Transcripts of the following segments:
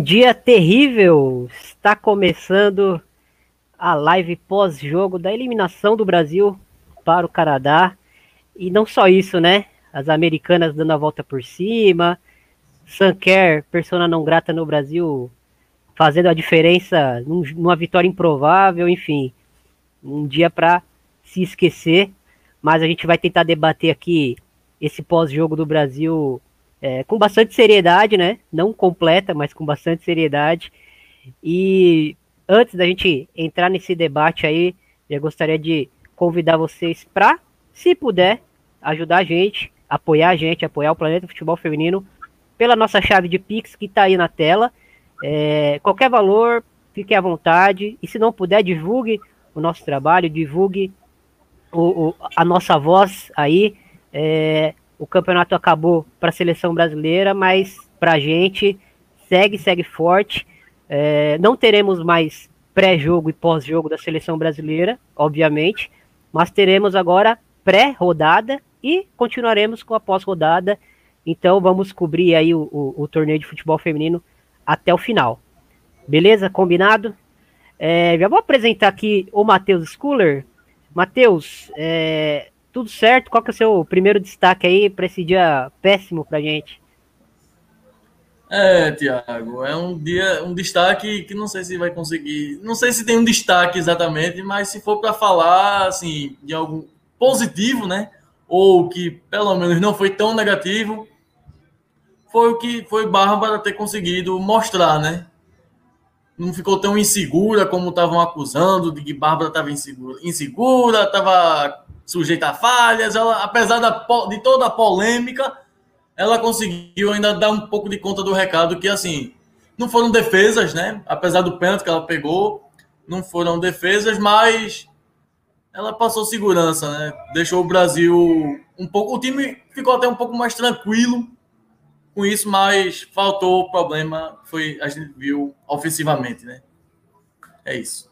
Um dia terrível. Está começando a live pós-jogo da eliminação do Brasil para o Canadá. E não só isso, né? As americanas dando a volta por cima. Sanker, persona não grata no Brasil, fazendo a diferença numa vitória improvável, enfim. Um dia para se esquecer. Mas a gente vai tentar debater aqui esse pós-jogo do Brasil é, com bastante seriedade, né? Não completa, mas com bastante seriedade. E antes da gente entrar nesse debate aí, eu gostaria de convidar vocês para, se puder, ajudar a gente, apoiar a gente, apoiar o Planeta Futebol Feminino pela nossa chave de Pix que está aí na tela. É, qualquer valor, fique à vontade. E se não puder, divulgue o nosso trabalho, divulgue o, o a nossa voz aí. É, o campeonato acabou para a seleção brasileira, mas para a gente segue, segue forte. É, não teremos mais pré-jogo e pós-jogo da seleção brasileira, obviamente, mas teremos agora pré-rodada e continuaremos com a pós-rodada. Então vamos cobrir aí o, o, o, torneio de futebol feminino até o final. Beleza? Combinado? É, já vou apresentar aqui o Matheus Schuller. Matheus, é, tudo certo? Qual que é o seu primeiro destaque aí para esse dia péssimo para gente? É, Tiago, é um dia, um destaque que não sei se vai conseguir, não sei se tem um destaque exatamente, mas se for para falar assim de algo positivo, né, ou que pelo menos não foi tão negativo, foi o que foi Bárbara ter conseguido mostrar, né? Não ficou tão insegura como estavam acusando de que Bárbara estava insegura, insegura, estava sujeita a falhas. Ela, apesar da, de toda a polêmica, ela conseguiu ainda dar um pouco de conta do recado que, assim, não foram defesas, né? Apesar do pênalti que ela pegou, não foram defesas, mas ela passou segurança, né? Deixou o Brasil um pouco. O time ficou até um pouco mais tranquilo com isso, mas faltou o problema. Foi a gente viu ofensivamente, né? É isso.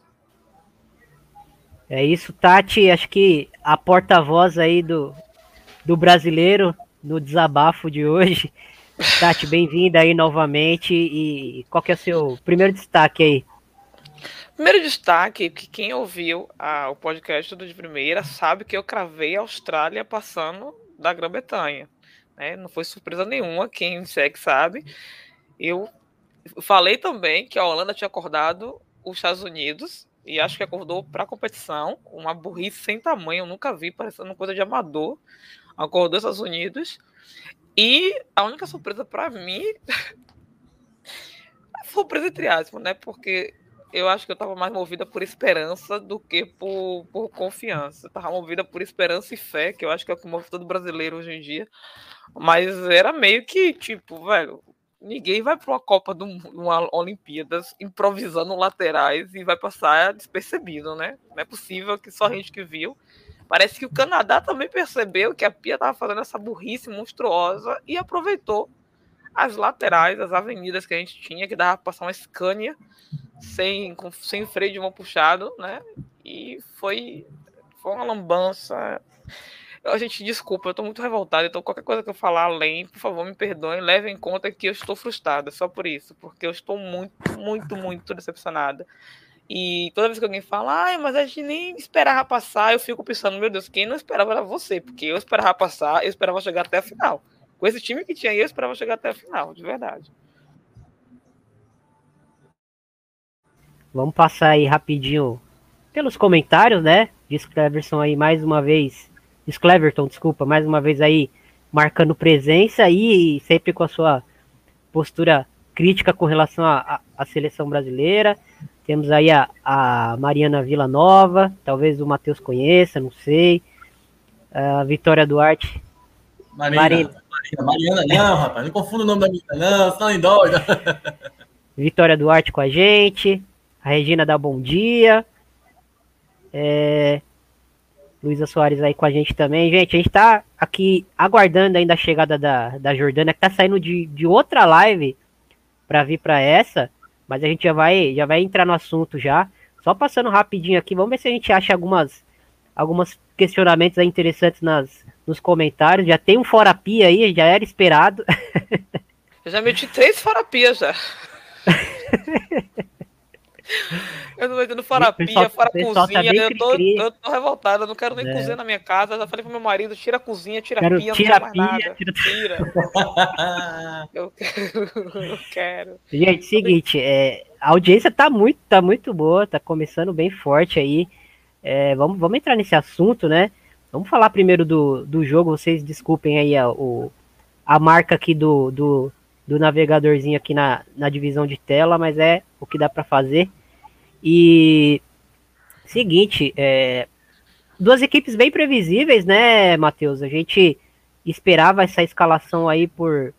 É isso, Tati. Acho que a porta-voz aí do, do brasileiro no desabafo de hoje. Tati, bem-vinda aí novamente. E qual que é o seu primeiro destaque aí? Primeiro destaque, que quem ouviu a, o podcast do de primeira sabe que eu cravei a Austrália passando da Grã-Bretanha. Né? Não foi surpresa nenhuma, quem segue sabe. Eu falei também que a Holanda tinha acordado os Estados Unidos e acho que acordou para a competição, uma burrice sem tamanho, eu nunca vi, parecendo coisa de amador. Acordou os Estados Unidos. E a única surpresa para mim. surpresa entre aspas, né? Porque eu acho que eu estava mais movida por esperança do que por, por confiança. Eu tava movida por esperança e fé, que eu acho que é o que move todo brasileiro hoje em dia. Mas era meio que, tipo, velho, ninguém vai para uma Copa de uma Olimpíadas improvisando laterais e vai passar despercebido, né? Não é possível que só a gente que viu. Parece que o Canadá também percebeu que a Pia estava fazendo essa burrice monstruosa e aproveitou as laterais, as avenidas que a gente tinha, que dava para passar uma Scania sem, com, sem freio de mão puxado, né? E foi, foi uma lambança. A gente, desculpa, eu tô muito revoltada, então qualquer coisa que eu falar além, por favor, me perdoem, leve em conta que eu estou frustrada, só por isso, porque eu estou muito, muito, muito decepcionada. E toda vez que alguém fala, ai, mas a gente nem esperava passar, eu fico pensando, meu Deus, quem não esperava era você, porque eu esperava passar, eu esperava chegar até a final. Com esse time que tinha aí, eu esperava chegar até a final, de verdade. Vamos passar aí rapidinho pelos comentários, né? Diz Cleverson aí mais uma vez Cleverton, desculpa, mais uma vez aí marcando presença e sempre com a sua postura crítica com relação à seleção brasileira. Temos aí a, a Mariana Vila Nova, talvez o Matheus conheça, não sei. A Vitória Duarte. Marina, Marina. Mariana, não, rapaz, não confunda o nome da menina, não, senão em doida. Vitória Duarte com a gente. A Regina dá bom dia. É, Luísa Soares aí com a gente também. Gente, a gente tá aqui aguardando ainda a chegada da, da Jordana, que tá saindo de, de outra live para vir para essa, mas a gente já vai, já vai entrar no assunto já. Só passando rapidinho aqui, vamos ver se a gente acha algumas, algumas questionamentos interessantes nas, nos comentários. Já tem um fora pia aí, já era esperado. Eu já meti três fora pia já. Eu tô entendendo fora pia, fora tá cozinha. Eu, tô, eu tô revoltado, eu não quero nem é. cozinhar na minha casa. Eu já falei pro meu marido: tira a cozinha, tira quero, a pia, tira não quero mais nada. Tira, tira. eu quero, eu quero. Gente, seguinte, é, a audiência tá muito, tá muito boa, tá começando bem forte aí. É, vamos, vamos entrar nesse assunto, né? Vamos falar primeiro do, do jogo. Vocês desculpem aí a, o, a marca aqui do, do, do navegadorzinho aqui na, na divisão de tela, mas é o que dá para fazer. E seguinte, é, duas equipes bem previsíveis, né, Matheus? A gente esperava essa escalação aí por,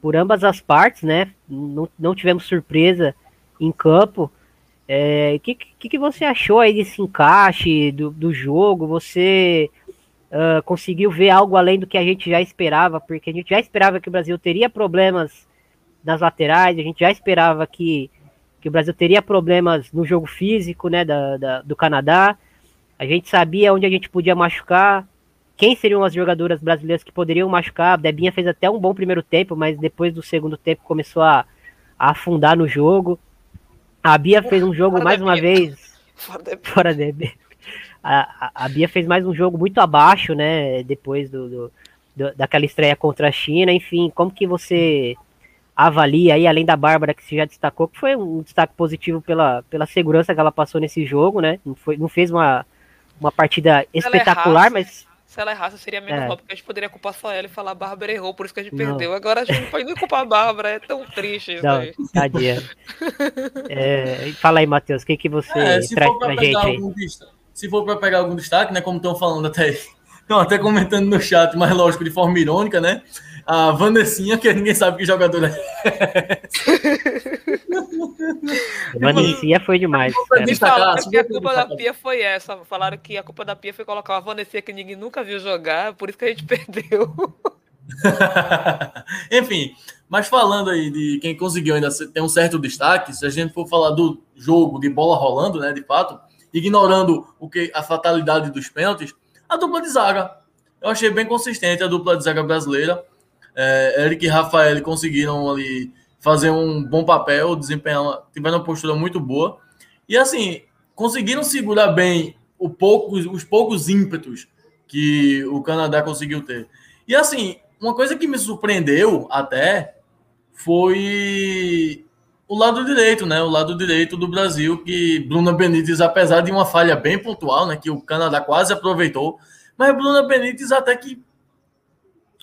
por ambas as partes, né? Não, não tivemos surpresa em campo. O é, que, que, que, você achou aí desse encaixe do, do jogo? Você uh, conseguiu ver algo além do que a gente já esperava? Porque a gente já esperava que o Brasil teria problemas nas laterais, a gente já esperava que que o Brasil teria problemas no jogo físico, né, da, da, do Canadá. A gente sabia onde a gente podia machucar, quem seriam as jogadoras brasileiras que poderiam machucar. A Debinha fez até um bom primeiro tempo, mas depois do segundo tempo começou a, a afundar no jogo. A Bia fez um jogo mais uma vez. Fora Debinha. A, a, a, Bia fez mais um jogo muito abaixo, né? Depois do, do, do, daquela estreia contra a China. Enfim, como que você avalia aí, além da Bárbara, que se já destacou, que foi um destaque positivo pela, pela segurança que ela passou nesse jogo, né? Não, foi, não fez uma, uma partida espetacular, mas. Se ela errasse, seria menos é. mal, porque a gente poderia culpar só ela e falar a Bárbara errou, por isso que a gente não. perdeu. Agora a gente não pode nem culpar a Bárbara, é tão triste isso aí. Tadinha. é, fala aí, Matheus, o que, que você é, traz pra, pra gente aí? Se for para pegar algum destaque, né, como estão falando até estão até comentando no chat, mas lógico, de forma irônica, né? A Vanessinha, que ninguém sabe que jogador é. Vanessinha foi demais. Falaram que a culpa da Pia foi essa. Falaram que a culpa da Pia foi colocar uma Vanessinha que ninguém nunca viu jogar, por isso que a gente perdeu. Enfim, mas falando aí de quem conseguiu ainda ter um certo destaque, se a gente for falar do jogo de bola rolando, né, de fato, ignorando o que a fatalidade dos pênaltis, a dupla de zaga. Eu achei bem consistente a dupla de zaga brasileira. É, Eric e Rafael conseguiram ali fazer um bom papel, desempenhar, tiveram uma postura muito boa. E assim, conseguiram segurar bem o pouco, os poucos ímpetos que o Canadá conseguiu ter. E assim, uma coisa que me surpreendeu até foi o lado direito, né? O lado direito do Brasil, que Bruna Benítez, apesar de uma falha bem pontual, né? Que o Canadá quase aproveitou, mas Bruna Benítez até que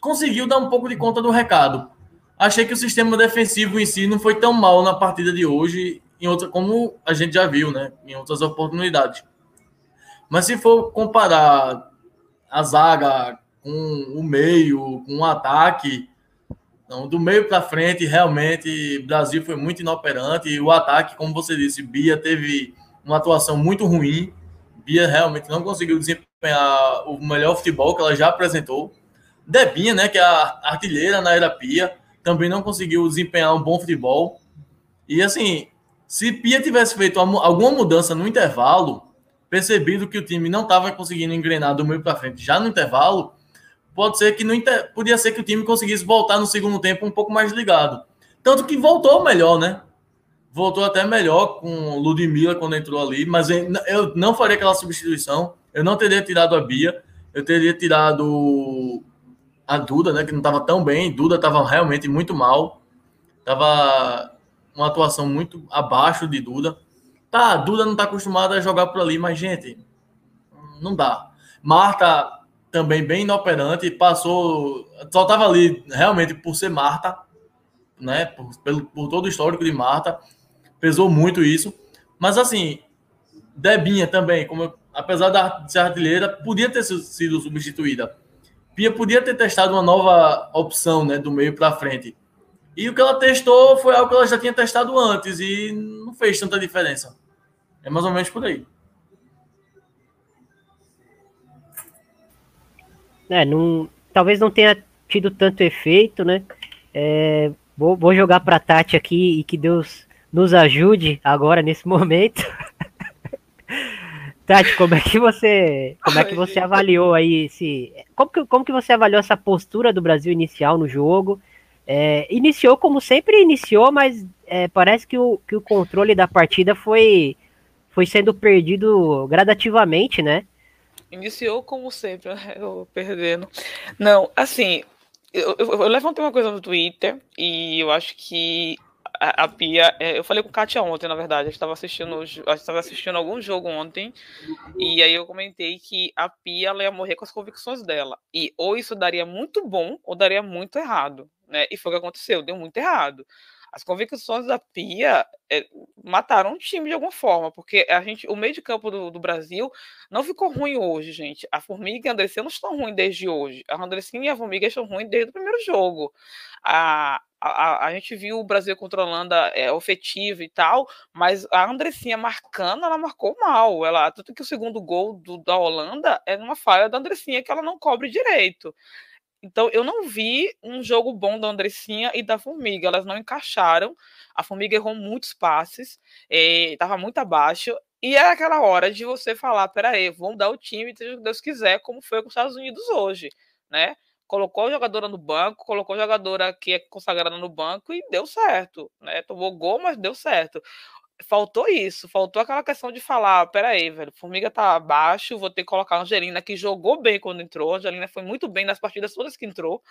conseguiu dar um pouco de conta do recado. Achei que o sistema defensivo em si não foi tão mal na partida de hoje, em outra, como a gente já viu, né? Em outras oportunidades. Mas se for comparar a zaga com o meio, com o ataque, então, do meio para frente, realmente, o Brasil foi muito inoperante. E o ataque, como você disse, Bia teve uma atuação muito ruim. Bia realmente não conseguiu desempenhar o melhor futebol que ela já apresentou. Debinha, né, que é a artilheira na era Pia, também não conseguiu desempenhar um bom futebol. E assim, se Pia tivesse feito alguma mudança no intervalo, percebido que o time não estava conseguindo engrenar do meio para frente já no intervalo, pode ser que no inter... podia ser que o time conseguisse voltar no segundo tempo um pouco mais ligado. Tanto que voltou melhor, né? Voltou até melhor com Ludmilla quando entrou ali, mas eu não faria aquela substituição. Eu não teria tirado a Bia, eu teria tirado a Duda, né, que não estava tão bem. Duda estava realmente muito mal. Tava uma atuação muito abaixo de Duda. Tá, Duda não está acostumada a jogar por ali, mas gente, não dá. Marta também bem inoperante, passou, só estava ali realmente por ser Marta, né, por, pelo, por todo o histórico de Marta, pesou muito isso. Mas assim, Debinha também, como apesar de ser artilheira, podia ter sido substituída Pia podia ter testado uma nova opção, né, do meio para frente. E o que ela testou foi algo que ela já tinha testado antes e não fez tanta diferença. É mais ou menos por aí. É, não, talvez não tenha tido tanto efeito, né? É, vou, vou jogar para Tati aqui e que Deus nos ajude agora nesse momento. Tati, como é que você, como é que você avaliou aí esse, como que, como que você avaliou essa postura do Brasil inicial no jogo? É, iniciou como sempre iniciou, mas é, parece que o, que o controle da partida foi, foi sendo perdido gradativamente, né? Iniciou como sempre, eu perdendo. Não, assim, eu, eu, eu levantei uma coisa no Twitter e eu acho que a, a Pia. É, eu falei com Kátia ontem, na verdade. A gente estava assistindo, estava assistindo algum jogo ontem. E aí eu comentei que a Pia ela ia morrer com as convicções dela. E ou isso daria muito bom, ou daria muito errado. Né? E foi o que aconteceu, deu muito errado. As convicções da Pia é, mataram o time de alguma forma, porque a gente, o meio de campo do, do, Brasil não ficou ruim hoje, gente. A Formiga e a Andressinha não estão ruins desde hoje. A Andressinha e a Formiga estão ruins desde o primeiro jogo. A, a, a, gente viu o Brasil controlando a é, ofetiva e tal, mas a Andressinha marcando, ela marcou mal. Ela, tanto que o segundo gol do, da Holanda é numa falha da Andressinha que ela não cobre direito. Então, eu não vi um jogo bom da Andressinha e da Formiga. Elas não encaixaram. A Formiga errou muitos passes, estava eh, muito abaixo. E era aquela hora de você falar: peraí, vamos dar o time, se Deus quiser, como foi com os Estados Unidos hoje, né? Colocou a jogadora no banco, colocou a jogadora que é consagrada no banco e deu certo, né? Tomou gol, mas deu certo. Faltou isso, faltou aquela questão de falar, peraí, velho, Formiga tá abaixo, vou ter que colocar a Angelina, que jogou bem quando entrou, a Angelina foi muito bem nas partidas todas que entrou,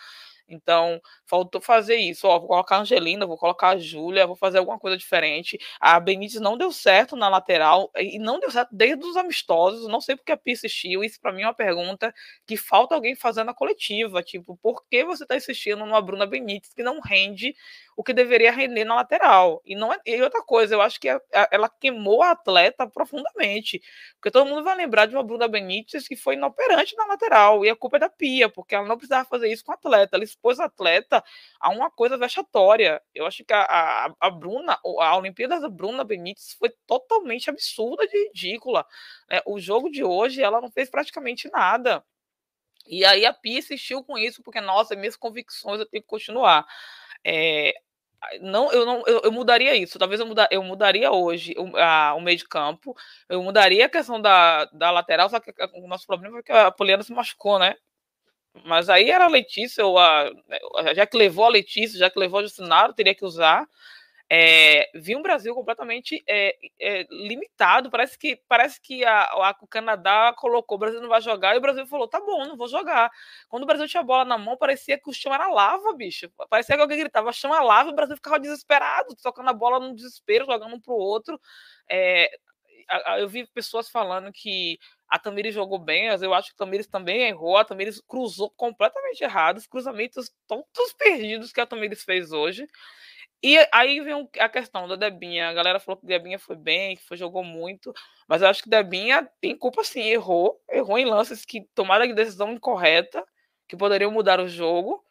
então, faltou fazer isso. Ó, vou colocar a Angelina, vou colocar a Júlia, vou fazer alguma coisa diferente. A Benítez não deu certo na lateral e não deu certo desde os amistosos. Não sei porque a Pia insistiu. Isso para mim é uma pergunta que falta alguém fazer na coletiva. Tipo, por que você está insistindo numa Bruna Benítez que não rende o que deveria render na lateral? E não é, e outra coisa, eu acho que a, a, ela queimou a atleta profundamente. Porque todo mundo vai lembrar de uma Bruna Benítez que foi inoperante na lateral. E a culpa é da Pia, porque ela não precisava fazer isso com a atleta. Ela expôs a atleta a uma coisa vexatória. Eu acho que a, a, a Bruna, a Olimpíada da Bruna Benítez foi totalmente absurda de ridícula. Né? O jogo de hoje, ela não fez praticamente nada. E aí a Pia insistiu com isso, porque, nossa, minhas convicções eu tenho que continuar. É, não, eu não, eu, eu, mudaria isso. Talvez eu, muda, eu mudaria hoje o, a, o meio de campo. Eu mudaria a questão da, da lateral, só que o nosso problema é que a Poliana se machucou, né? Mas aí era a Letícia, ou a, já que levou a Letícia, já que levou a Justinaro, teria que usar. É, vi um Brasil completamente é, é, limitado. Parece que parece que a, a, o Canadá colocou o Brasil não vai jogar e o Brasil falou: tá bom, não vou jogar. Quando o Brasil tinha a bola na mão, parecia que o chão era lava, bicho. Parecia que alguém gritava: chão é lava e o Brasil ficava desesperado, tocando a bola no desespero, jogando um pro outro. É, eu vi pessoas falando que a Tamires jogou bem, mas eu acho que a Tamires também errou. A Tamires cruzou completamente errado, os cruzamentos todos perdidos que a Tamires fez hoje. E aí vem a questão da Debinha. A galera falou que Debinha foi bem, que foi, jogou muito, mas eu acho que Debinha tem culpa sim, errou, errou em lances que tomaram decisão incorreta, que poderiam mudar o jogo.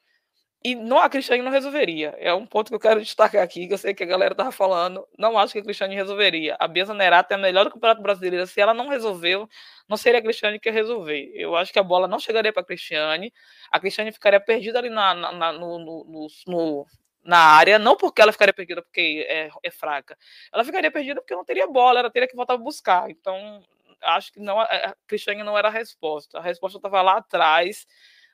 E não, a Cristiane não resolveria. É um ponto que eu quero destacar aqui, que eu sei que a galera tava falando. Não acho que a Cristiane resolveria. A Bia Zanerato é a melhor do Campeonato Brasileiro. Se ela não resolveu, não seria a Cristiane que ia resolver. Eu acho que a bola não chegaria para a Cristiane. A Cristiane ficaria perdida ali na, na, na no, no, no, na área, não porque ela ficaria perdida porque é, é, fraca. Ela ficaria perdida porque não teria bola, ela teria que voltar a buscar. Então, acho que não, a Cristiane não era a resposta. A resposta estava lá atrás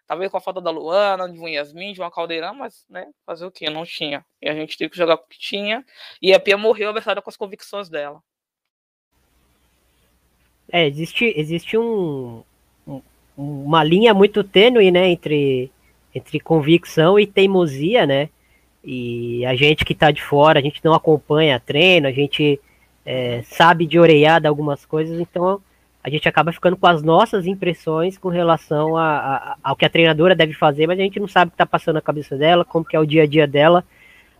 Talvez com a falta da Luana, de um Yasmin, de uma Caldeirão, mas, né, fazer o quê? Não tinha. E a gente teve que jogar com o que tinha. E a Pia morreu abertada com as convicções dela. É, existe, existe um, um, uma linha muito tênue, né, entre, entre convicção e teimosia, né? E a gente que tá de fora, a gente não acompanha treino, a gente é, sabe de oreiada algumas coisas, então a gente acaba ficando com as nossas impressões com relação a, a, ao que a treinadora deve fazer, mas a gente não sabe o que está passando na cabeça dela, como que é o dia a dia dela.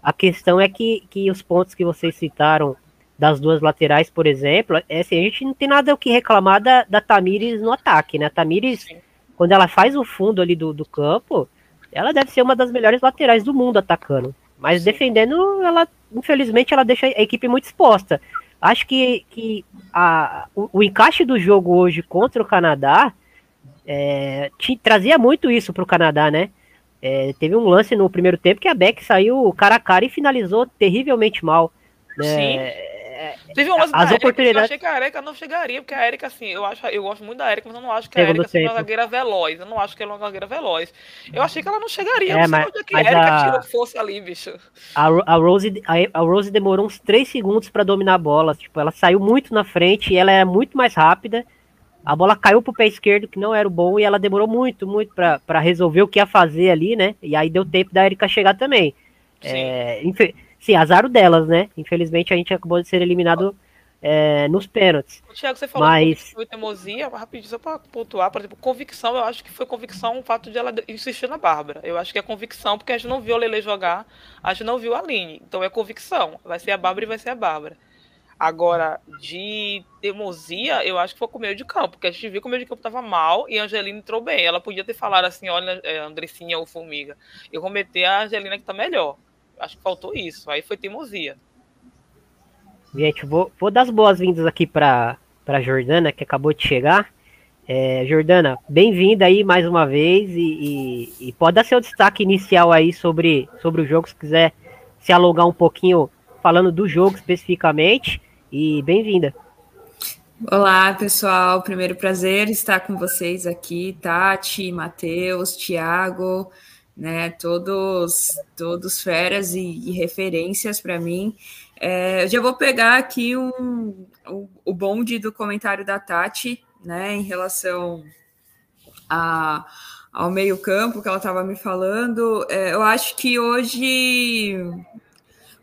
A questão é que, que os pontos que vocês citaram das duas laterais, por exemplo, é assim, a gente não tem nada o que reclamar da, da Tamires no ataque, né? A Tamires, Sim. quando ela faz o fundo ali do, do campo, ela deve ser uma das melhores laterais do mundo atacando. Mas defendendo, ela, infelizmente, ela deixa a equipe muito exposta. Acho que, que a, o, o, encaixe do jogo hoje contra o Canadá é, te, trazia muito isso para o Canadá, né? É, teve um lance no primeiro tempo que a Beck saiu cara a cara e finalizou terrivelmente mal. Né? É, Teve umas as oportunidades. Eu achei que a Erika não chegaria, porque a Erika, assim, eu, acho, eu gosto muito da Erika, mas eu não acho que a Erika seja uma zagueira veloz. Eu não acho que ela é uma zagueira veloz. Eu achei que ela não chegaria. É, mas, onde é que a Erika tirou força ali, bicho. A, a, Rose, a, a Rose demorou uns 3 segundos para dominar a bola. Tipo, ela saiu muito na frente e ela é muito mais rápida. A bola caiu pro pé esquerdo, que não era o bom, e ela demorou muito, muito para resolver o que ia fazer ali, né? E aí deu tempo da Erika chegar também. Sim. É, sim, azar delas, né? Infelizmente a gente acabou de ser eliminado é, nos pênaltis. Tiago, você falou mas... que foi teimosia, rapidinho, só para pontuar, por exemplo, convicção, eu acho que foi convicção o fato de ela insistir na Bárbara. Eu acho que é convicção, porque a gente não viu a Lele jogar, a gente não viu a Aline. Então é convicção. Vai ser a Bárbara e vai ser a Bárbara. Agora, de teimosia, eu acho que foi com o meio de campo, porque a gente viu que o meio de campo estava mal e a Angelina entrou bem. Ela podia ter falado assim: olha, é, Andressinha ou Formiga, eu vou meter a Angelina que está melhor. Acho que faltou isso. Aí foi teimosia. Gente, vou, vou dar as boas-vindas aqui para a Jordana, que acabou de chegar. É, Jordana, bem-vinda aí mais uma vez e, e, e, pode dar seu destaque inicial aí sobre, sobre o jogo, se quiser se alongar um pouquinho falando do jogo especificamente. E bem-vinda. Olá, pessoal. Primeiro prazer estar com vocês aqui, Tati, Matheus, Tiago, né? Todos, todos feras e, e referências para mim. É, eu já vou pegar aqui um, o, o bonde do comentário da Tati, né, em relação a, ao meio-campo que ela estava me falando. É, eu acho que hoje.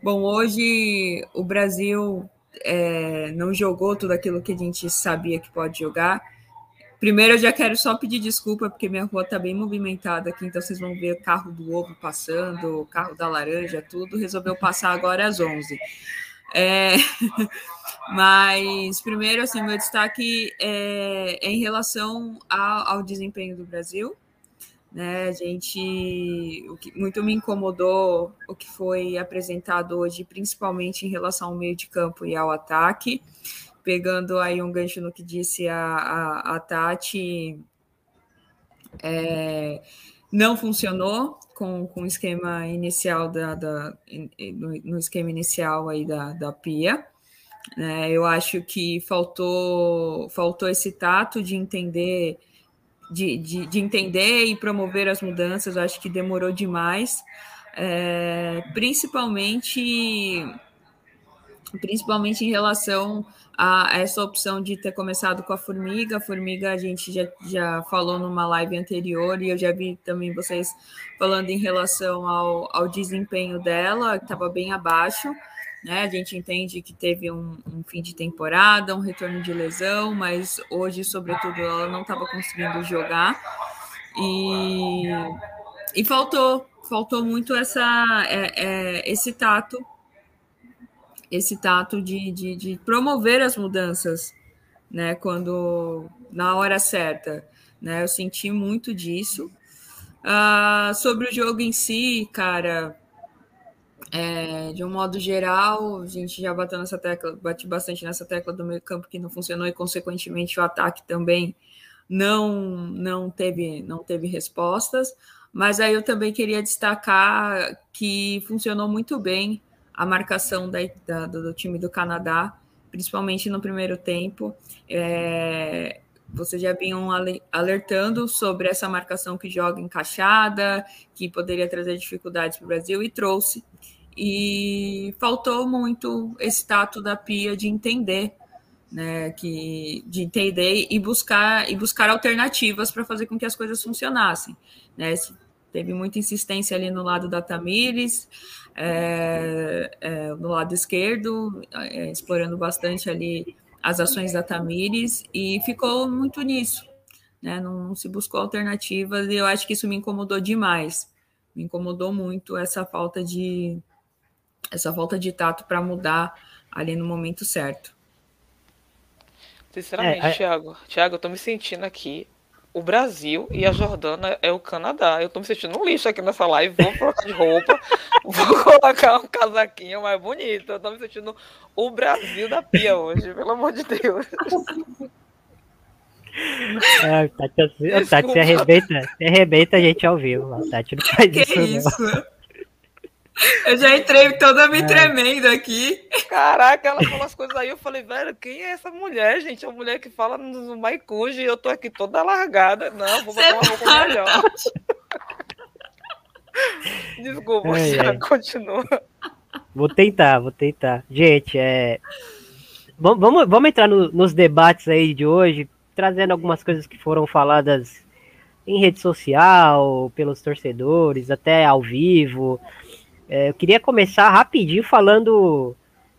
Bom, hoje o Brasil é, não jogou tudo aquilo que a gente sabia que pode jogar. Primeiro, eu já quero só pedir desculpa, porque minha rua está bem movimentada aqui, então vocês vão ver o carro do ovo passando, o carro da laranja, tudo. Resolveu passar agora às 11. É, mas, primeiro, assim, meu destaque é, é em relação ao, ao, desempenho do Brasil. Né? A gente, o que muito me incomodou o que foi apresentado hoje, principalmente em relação ao meio de campo e ao ataque pegando aí um gancho no que disse a, a, a Tati, é, não funcionou com, com o esquema inicial da, da no, esquema inicial aí da, da Pia. É, eu acho que faltou faltou esse tato de entender de, de, de entender e promover as mudanças. Eu acho que demorou demais, é, principalmente principalmente em relação a essa opção de ter começado com a formiga. A formiga a gente já, já falou numa live anterior e eu já vi também vocês falando em relação ao, ao desempenho dela, que estava bem abaixo. Né? A gente entende que teve um, um, fim de temporada, um retorno de lesão, mas hoje, sobretudo, ela não estava conseguindo jogar. E, e faltou, faltou muito essa, é, é, esse tato esse tato de, de, de, promover as mudanças, né? Quando na hora certa, né? Eu senti muito disso. Uh, sobre o jogo em si, cara, é, de um modo geral, a gente já bateu nessa tecla, bate bastante nessa tecla do meio campo que não funcionou e consequentemente o ataque também não não teve não teve respostas. Mas aí eu também queria destacar que funcionou muito bem a marcação da, da, do time do Canadá, principalmente no primeiro tempo. É, vocês já vinham alertando sobre essa marcação que joga encaixada, que poderia trazer dificuldades para o Brasil, e trouxe. E faltou muito esse tato da Pia de entender, né, que, de entender e buscar, e buscar alternativas para fazer com que as coisas funcionassem. Né? Teve muita insistência ali no lado da Tamires, é, é, no lado esquerdo, é, explorando bastante ali as ações da Tamires, e ficou muito nisso. Né? Não, não se buscou alternativas, e eu acho que isso me incomodou demais. Me incomodou muito essa falta de essa falta de tato para mudar ali no momento certo. Sinceramente, é, é... Thiago, Thiago, eu tô me sentindo aqui o Brasil e a Jordânia é o Canadá. Eu tô me sentindo um lixo aqui nessa live. Vou trocar de roupa, vou colocar um casaquinho mais bonito. Eu tô me sentindo o Brasil da pia hoje, pelo amor de Deus. É, Tati, assim, Tati se arrebenta, se arrebenta a gente ao vivo. A Tati não faz que isso, isso? Eu já entrei toda me é. tremendo aqui. Caraca, ela falou as coisas aí, eu falei, velho, quem é essa mulher, gente? É uma mulher que fala no Maicuji e eu tô aqui toda largada. Não, vou botar uma roupa tá melhor. Desculpa, é, é. continua. Vou tentar, vou tentar. Gente, é. Vamos, vamos entrar no, nos debates aí de hoje, trazendo algumas coisas que foram faladas em rede social, pelos torcedores, até ao vivo. É, eu queria começar rapidinho falando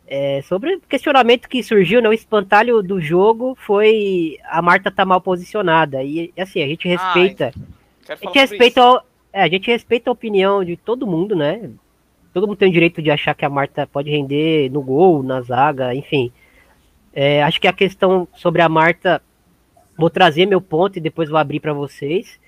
é, sobre o questionamento que surgiu, né? O espantalho do jogo foi a Marta tá mal posicionada. E assim, a gente respeita. Ai, a gente respeita, é, a gente respeita a opinião de todo mundo, né? Todo mundo tem o direito de achar que a Marta pode render no gol, na zaga, enfim. É, acho que a questão sobre a Marta, vou trazer meu ponto e depois vou abrir para vocês.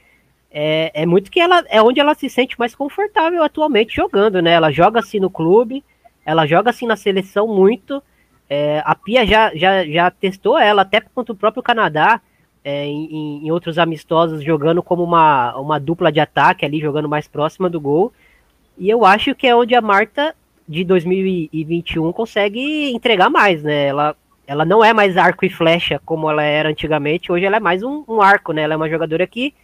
É, é, muito que ela é onde ela se sente mais confortável atualmente jogando, né? Ela joga assim no clube, ela joga assim na seleção muito. É, a Pia já, já, já testou ela até contra o próprio Canadá é, em, em, outros amistosos, jogando como uma, uma dupla de ataque ali, jogando mais próxima do gol. E eu acho que é onde a Marta de 2021 consegue entregar mais, né? Ela ela não é mais arco e flecha como ela era antigamente, hoje ela é mais um, um, arco, né? Ela é uma jogadora que,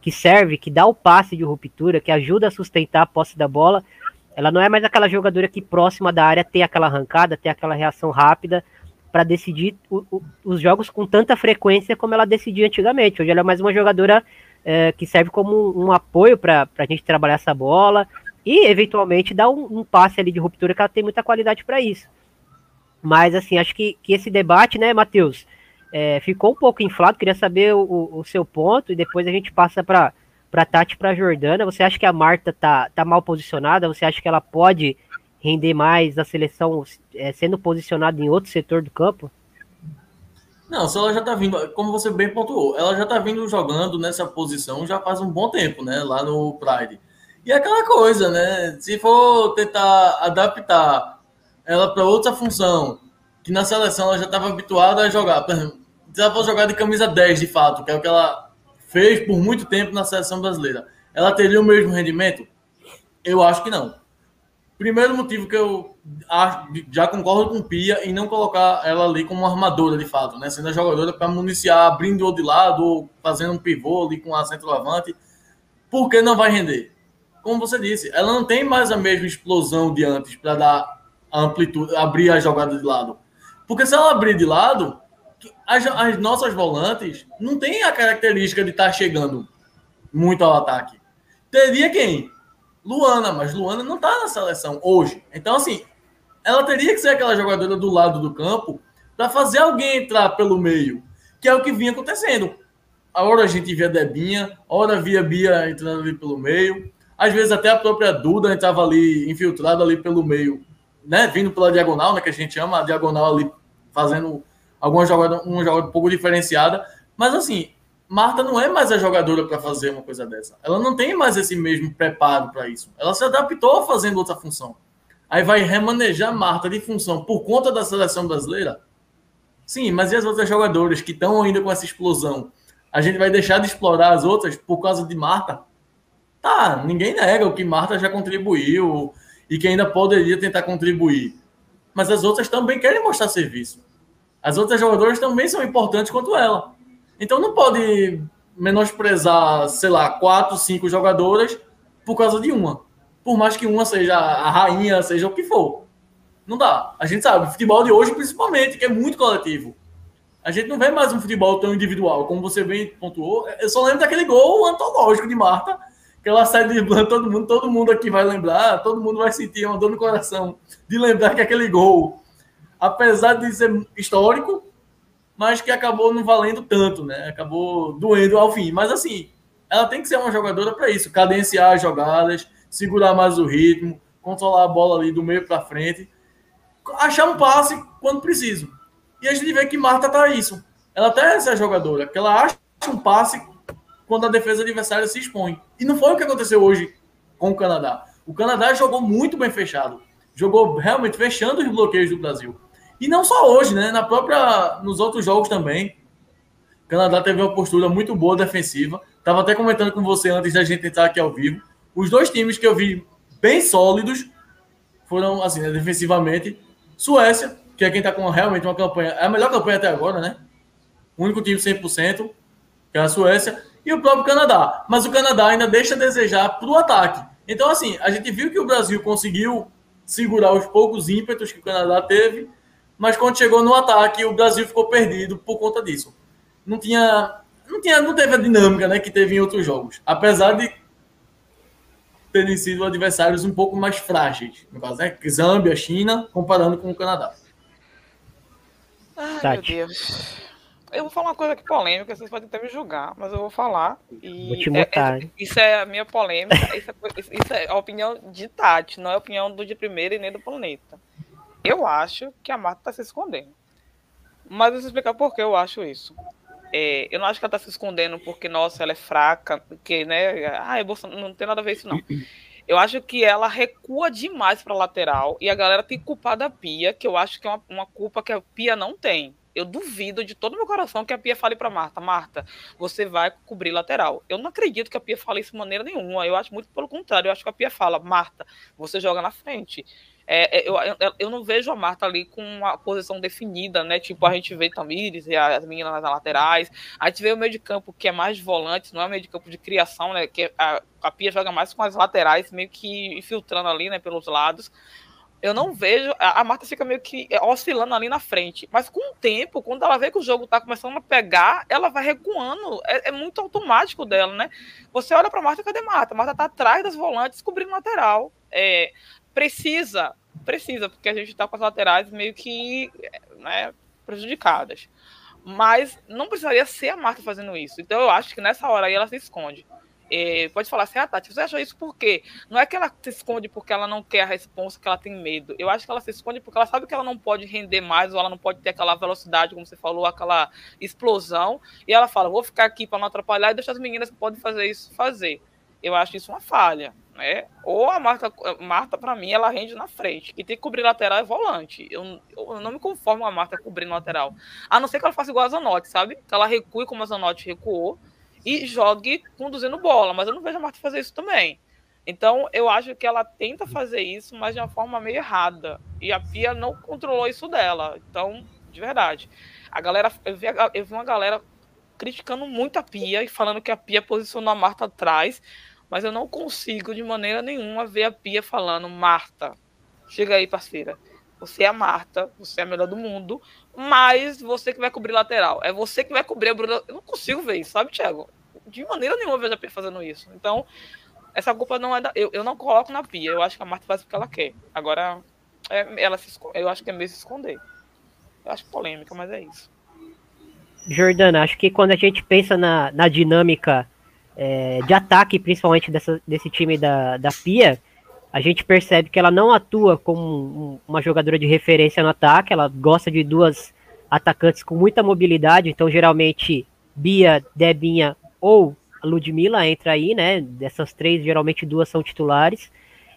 que serve, que dá o passe de ruptura, que ajuda a sustentar a posse da bola. Ela não é mais aquela jogadora que próxima da área tem aquela arrancada, tem aquela reação rápida para decidir o, o, os jogos com tanta frequência como ela decidia antigamente. Hoje ela é mais uma jogadora é, que serve como um, um apoio para a gente trabalhar essa bola e eventualmente dar um, um passe ali de ruptura que ela tem muita qualidade para isso. Mas, assim, acho que, que esse debate, né, Matheus, é, ficou um pouco inflado. Queria saber o, o seu ponto e depois a gente passa para para Tati para Jordana. Você acha que a Marta tá, tá mal posicionada? Você acha que ela pode render mais a seleção é, sendo posicionada em outro setor do campo? Não, se ela já tá vindo, como você bem pontuou, ela já tá vindo jogando nessa posição já faz um bom tempo, né? Lá no Pride. E é aquela coisa, né? Se for tentar adaptar ela para outra função, que na seleção ela já estava habituada a jogar. Ela for jogar de camisa 10, de fato, que é o que ela fez por muito tempo na seleção brasileira, ela teria o mesmo rendimento? Eu acho que não. Primeiro motivo que eu já concordo com o Pia em não colocar ela ali como armadora, de fato, né? Sendo a jogadora para municiar, abrindo de lado, ou fazendo um pivô ali com a centroavante, porque não vai render. Como você disse, ela não tem mais a mesma explosão de antes para dar amplitude, abrir a jogada de lado. Porque se ela abrir de lado, as, as nossas volantes não tem a característica de estar tá chegando muito ao ataque. Teria quem? Luana, mas Luana não está na seleção hoje. Então, assim, ela teria que ser aquela jogadora do lado do campo para fazer alguém entrar pelo meio, que é o que vinha acontecendo. A hora a gente via Debinha, a hora via Bia entrando ali pelo meio, às vezes até a própria Duda entrava ali, infiltrada ali pelo meio, né, vindo pela diagonal, né, que a gente chama a diagonal ali, fazendo alguma jogada, uma jogada um pouco diferenciada. Mas assim, Marta não é mais a jogadora para fazer uma coisa dessa. Ela não tem mais esse mesmo preparo para isso. Ela se adaptou fazendo outra função. Aí vai remanejar Marta de função por conta da seleção brasileira? Sim, mas e as outras jogadoras que estão ainda com essa explosão? A gente vai deixar de explorar as outras por causa de Marta? Tá, ninguém nega o que Marta já contribuiu, e que ainda poderia tentar contribuir. Mas as outras também querem mostrar serviço. As outras jogadoras também são importantes quanto ela. Então não pode menosprezar, sei lá, quatro, cinco jogadoras por causa de uma. Por mais que uma seja a rainha, seja o que for. Não dá. A gente sabe, futebol de hoje principalmente, que é muito coletivo. A gente não vê mais um futebol tão individual, como você bem pontuou. Eu só lembro daquele gol antológico de Marta, aquela saída de Blanc, todo mundo, todo mundo aqui vai lembrar, todo mundo vai sentir uma dor no coração de lembrar que aquele gol, apesar de ser histórico, mas que acabou não valendo tanto, né? Acabou doendo ao fim. Mas assim, ela tem que ser uma jogadora para isso, cadenciar as jogadas, segurar mais o ritmo, controlar a bola ali do meio para frente, achar um passe quando preciso. E a gente vê que Marta tá isso. Ela até é essa jogadora, que ela acha um passe quando a defesa adversária se expõe. E não foi o que aconteceu hoje com o Canadá. O Canadá jogou muito bem fechado. Jogou realmente fechando os bloqueios do Brasil. E não só hoje, né? Na própria, nos outros jogos também. O Canadá teve uma postura muito boa defensiva. Estava até comentando com você antes da gente entrar aqui ao vivo. Os dois times que eu vi bem sólidos foram, assim, né, defensivamente. Suécia, que é quem está com realmente uma campanha, é a melhor campanha até agora, né? O único time 100%, que é a Suécia, e o próprio Canadá. Mas o Canadá ainda deixa a desejar para o ataque. Então, assim, a gente viu que o Brasil conseguiu segurar os poucos ímpetos que o Canadá teve, mas quando chegou no ataque, o Brasil ficou perdido por conta disso. Não tinha, não tinha, não teve a dinâmica, né, que teve em outros jogos. Apesar de terem sido adversários um pouco mais frágeis, no caso, né? Zâmbia, China, comparando com o Canadá. Ai, meu Deus. Eu vou falar uma coisa aqui polêmica, vocês podem até me julgar, mas eu vou falar. E vou te mutar. É, é, isso é a minha polêmica, isso é, isso é, a opinião de Tati, não é a opinião do de primeira e nem do planeta. Eu acho que a Marta está se escondendo. Mas eu vou explicar por que eu acho isso. É, eu não acho que ela está se escondendo porque, nossa, ela é fraca, porque, né? Ah, Bolsonaro, não tem nada a ver isso, não. Eu acho que ela recua demais para lateral e a galera tem culpado a Pia, que eu acho que é uma, uma culpa que a Pia não tem. Eu duvido de todo meu coração que a Pia fale para Marta, Marta, você vai cobrir lateral. Eu não acredito que a Pia fale isso de maneira nenhuma. Eu acho muito pelo contrário. Eu acho que a Pia fala, Marta, você joga na frente. É, é eu, eu, não vejo a Marta ali com uma posição definida, né? Tipo, a gente vê Tamires e as meninas nas laterais. A gente vê o meio de campo que é mais de volante, não é meio de campo de criação, né? Que a, a Pia joga mais com as laterais, meio que infiltrando ali, né? Pelos lados eu não vejo. A Marta fica meio que oscilando ali na frente. Mas com o tempo, quando ela vê que o jogo tá começando a pegar, ela vai recuando. É, é muito automático dela, né? Você olha pra Marta, cadê Marta? Marta tá atrás das volantes, cobrindo lateral. É, precisa, precisa, porque a gente tá com as laterais meio que né, prejudicadas. Mas não precisaria ser a Marta fazendo isso. Então eu acho que nessa hora aí ela se esconde é, pode falar assim, ah, Tati, você achou isso por quê? Não é que ela se esconde porque ela não quer a resposta, que ela tem medo. Eu acho que ela se esconde porque ela sabe que ela não pode render mais, ou ela não pode ter aquela velocidade, como você falou, aquela explosão. E ela fala, vou ficar aqui para não atrapalhar e deixar as meninas que podem fazer isso fazer. Eu acho isso uma falha. Né? Ou a Marta, Marta para mim, ela rende na frente. Que tem que cobrir lateral é volante. Eu, eu não me conformo com a Marta cobrindo lateral. A não ser que ela faça igual a Zanotti, sabe? Que ela recue como a Zanotti recuou e jogue conduzindo bola, mas eu não vejo a Marta fazer isso também. Então, eu acho que ela tenta fazer isso, mas de uma forma meio errada. E a Pia não controlou isso dela. Então, de verdade. A galera, eu vi, eu vi uma galera criticando muito a Pia e falando que a Pia posicionou a Marta atrás, mas eu não consigo de maneira nenhuma ver a Pia falando: Marta, chega aí, parceira. Você é a Marta, você é a melhor do mundo, mas você que vai cobrir lateral. É você que vai cobrir a Bruna. Eu não consigo ver isso, sabe, Thiago? De maneira nenhuma eu vejo a Pia fazendo isso. Então, essa culpa não é da. Eu, eu não coloco na Pia. Eu acho que a Marta faz o que ela quer. Agora, é, ela se eu acho que é meio se esconder. Eu acho polêmica, mas é isso. Jordana, acho que quando a gente pensa na, na dinâmica é, de ataque, principalmente dessa, desse time da, da Pia, a gente percebe que ela não atua como uma jogadora de referência no ataque, ela gosta de duas atacantes com muita mobilidade, então geralmente Bia, Debinha ou Ludmilla entra aí, né? Dessas três, geralmente duas são titulares.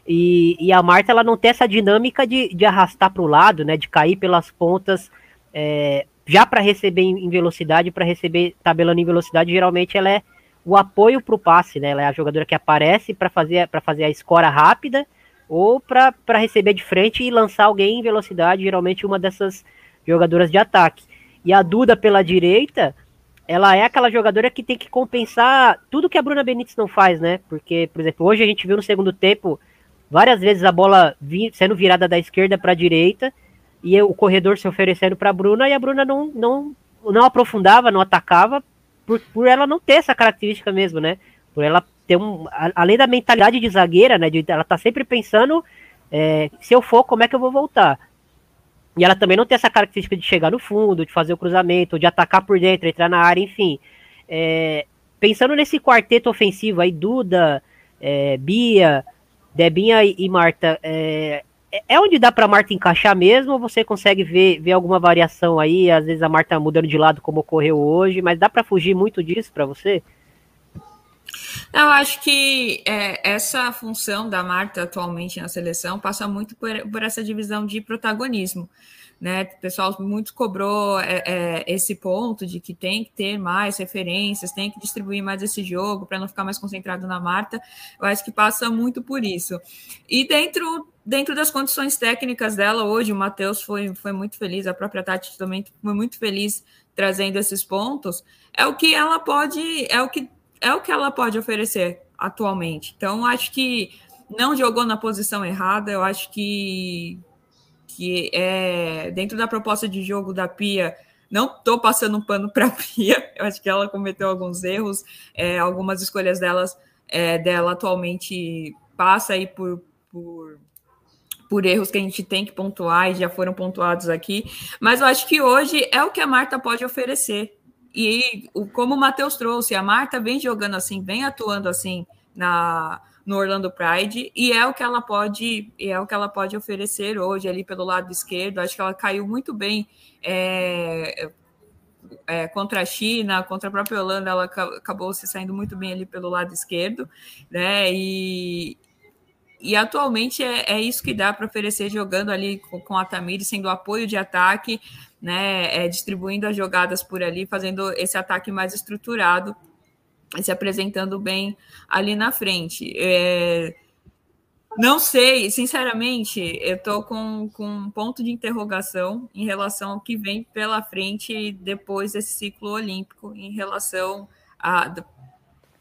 E, e a Marta ela não tem essa dinâmica de, de arrastar para o lado, né? De cair pelas pontas é, já para receber em velocidade, para receber tabelando em velocidade, geralmente ela é o apoio para o passe, né? Ela é a jogadora que aparece para fazer, fazer a escora rápida ou para receber de frente e lançar alguém em velocidade, geralmente uma dessas jogadoras de ataque. E a Duda pela direita, ela é aquela jogadora que tem que compensar tudo que a Bruna Benítez não faz, né? Porque, por exemplo, hoje a gente viu no segundo tempo várias vezes a bola sendo virada da esquerda para a direita e o corredor se oferecendo para a Bruna e a Bruna não, não, não aprofundava, não atacava por, por ela não ter essa característica mesmo, né? Por ela ter um. Além da mentalidade de zagueira, né? De, ela tá sempre pensando é, se eu for, como é que eu vou voltar. E ela também não tem essa característica de chegar no fundo, de fazer o cruzamento, de atacar por dentro, entrar na área, enfim. É, pensando nesse quarteto ofensivo aí, Duda, é, Bia, Debinha e, e Marta, é, é onde dá para Marta encaixar mesmo, ou você consegue ver, ver alguma variação aí? Às vezes a Marta mudando de lado, como ocorreu hoje, mas dá para fugir muito disso para você? Eu acho que é, essa função da Marta atualmente na seleção passa muito por, por essa divisão de protagonismo né? O pessoal muito cobrou é, é, esse ponto de que tem que ter mais referências, tem que distribuir mais esse jogo para não ficar mais concentrado na Marta. Eu acho que passa muito por isso. E dentro dentro das condições técnicas dela hoje, o Matheus foi, foi muito feliz, a própria Tati também foi muito feliz trazendo esses pontos. É o que ela pode, é o que é o que ela pode oferecer atualmente. Então, acho que não jogou na posição errada, eu acho que que é dentro da proposta de jogo da Pia. Não estou passando um pano para a Pia, eu acho que ela cometeu alguns erros, é, algumas escolhas delas, é, dela atualmente passa aí por, por por erros que a gente tem que pontuar e já foram pontuados aqui, mas eu acho que hoje é o que a Marta pode oferecer. E como o Matheus trouxe, a Marta vem jogando assim, vem atuando assim na no Orlando Pride e é o que ela pode é o que ela pode oferecer hoje ali pelo lado esquerdo. Acho que ela caiu muito bem é, é, contra a China, contra a própria Holanda, ela acabou se saindo muito bem ali pelo lado esquerdo, né? E, e atualmente é, é isso que dá para oferecer jogando ali com, com a Tamiri, sendo apoio de ataque, né? É, distribuindo as jogadas por ali, fazendo esse ataque mais estruturado, se apresentando bem ali na frente. É, não sei, sinceramente, eu estou com, com um ponto de interrogação em relação ao que vem pela frente depois desse ciclo olímpico, em relação a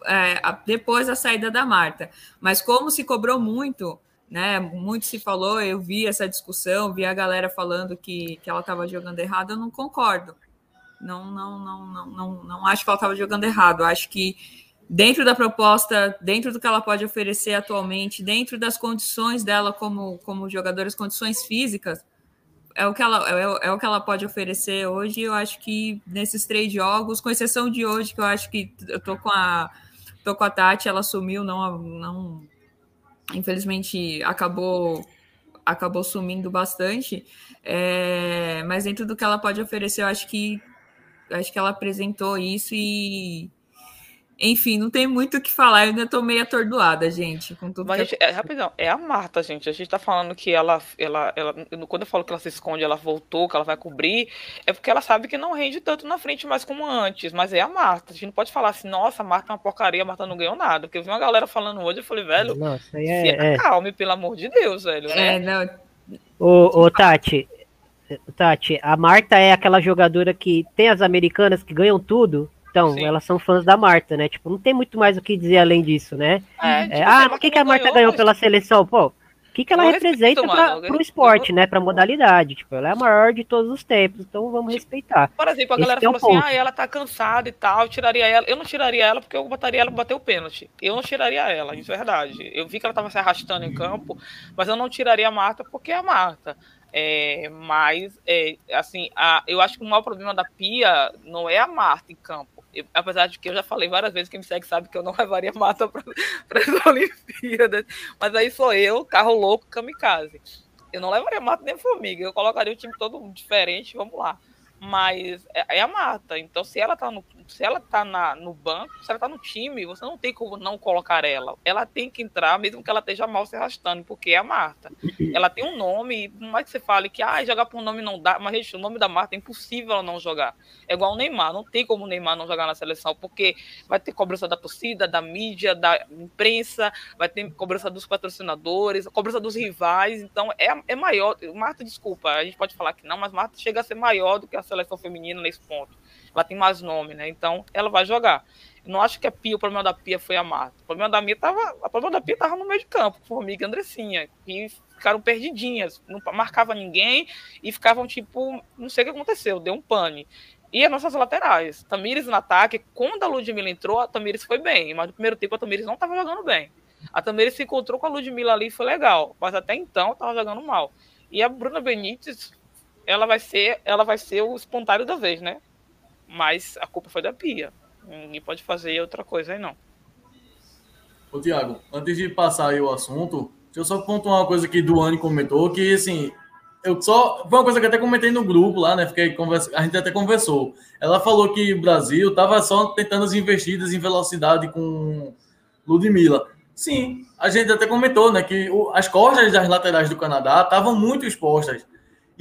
é, depois da saída da Marta. Mas como se cobrou muito, né? Muito se falou, eu vi essa discussão, vi a galera falando que, que ela estava jogando errado, eu não concordo. Não, não, não, não, não, não acho que ela estava jogando errado. Acho que dentro da proposta, dentro do que ela pode oferecer atualmente, dentro das condições dela como, como jogadora, as condições físicas, é o que ela é, é, o que ela pode oferecer hoje. Eu acho que nesses três jogos, com exceção de hoje, que eu acho que eu tô com a Tô com a Tati, ela sumiu, não, não infelizmente acabou acabou sumindo bastante. É, mas dentro do que ela pode oferecer, eu acho que acho que ela apresentou isso e enfim, não tem muito o que falar, eu ainda tô meio atordoada, gente, com tudo Mas, que... é, rapidão, é a Marta, gente. A gente tá falando que ela, ela, ela. Quando eu falo que ela se esconde, ela voltou, que ela vai cobrir, é porque ela sabe que não rende tanto na frente mais como antes. Mas é a Marta. A gente não pode falar assim, nossa, a Marta é uma porcaria, a Marta não ganhou nada. Porque eu vi uma galera falando hoje, eu falei, velho, nossa, é, se é. acalme, pelo amor de Deus, velho. Né? É, não. Ô, ô, Tati, Tati, a Marta é aquela jogadora que tem as americanas que ganham tudo então, Sim. elas são fãs da Marta, né? Tipo, não tem muito mais o que dizer além disso, né? É, tipo, é, ah, por que, que a Marta ganhou, ganhou pela seleção? Pô, o que, que ela representa para o esporte, né? Para modalidade. Tipo, ela é a maior de todos os tempos, então vamos respeitar. Por exemplo, a Esse galera é falou assim: ah, ela tá cansada e tal, eu tiraria ela. Eu não tiraria ela porque eu botaria ela pra bater o pênalti. Eu não tiraria ela, isso é verdade. Eu vi que ela tava se arrastando em campo, mas eu não tiraria a Marta porque é a Marta. É, mas, é, assim, a, eu acho que o maior problema da Pia não é a Marta em campo. Eu, apesar de que eu já falei várias vezes, quem me segue sabe que eu não levaria Marta para as Olimpíadas. Mas aí sou eu, carro louco, kamikaze. Eu não levaria Marta nem Formiga, eu colocaria o time todo diferente, vamos lá mas é, é, a Marta. Então, se ela tá no, se ela tá na, no banco, se ela tá no time, você não tem como não colocar ela. Ela tem que entrar, mesmo que ela esteja mal se arrastando, porque é a Marta. Ela tem um nome, por mais que você fale que ah, jogar por nome não dá, mas gente, o nome da Marta é impossível ela não jogar. É igual o Neymar, não tem como o Neymar não jogar na seleção, porque vai ter cobrança da torcida, da mídia, da imprensa, vai ter cobrança dos patrocinadores, cobrança dos rivais, então é, é maior. Marta, desculpa, a gente pode falar que não, mas Marta chega a ser maior do que a seleção feminina nesse ponto. Ela tem mais nome, né? Então ela vai jogar. Eu não acho que a Pia, o problema da Pia foi a Marta. O problema da Pia tava, o problema da Pia tava no meio de campo, Formiga e Andressinha, que ficaram perdidinhas, não marcava ninguém e ficavam tipo, não sei o que aconteceu, deu um pane. E as nossas laterais, Tamires no ataque, quando a Ludmilla entrou, a Tamires foi bem, mas no primeiro tempo a Tamires não estava jogando bem. A Tamires se encontrou com a Ludmilla ali e foi legal, mas até então estava jogando mal. E a Bruna Benítez ela vai ser, ela vai ser o espontâneo da vez, né? Mas a culpa foi da Pia. Ninguém pode fazer outra coisa aí, não. Ô, Tiago, antes de passar aí o assunto, deixa eu só pontuar uma coisa que Duane comentou, que, assim, eu só... Foi uma coisa que até comentei no grupo lá, né? Fiquei conversa, a gente até conversou. Ela falou que o Brasil tava só tentando as investidas em velocidade com Ludmilla. Sim, a gente até comentou, né, que as costas das laterais do Canadá estavam muito expostas.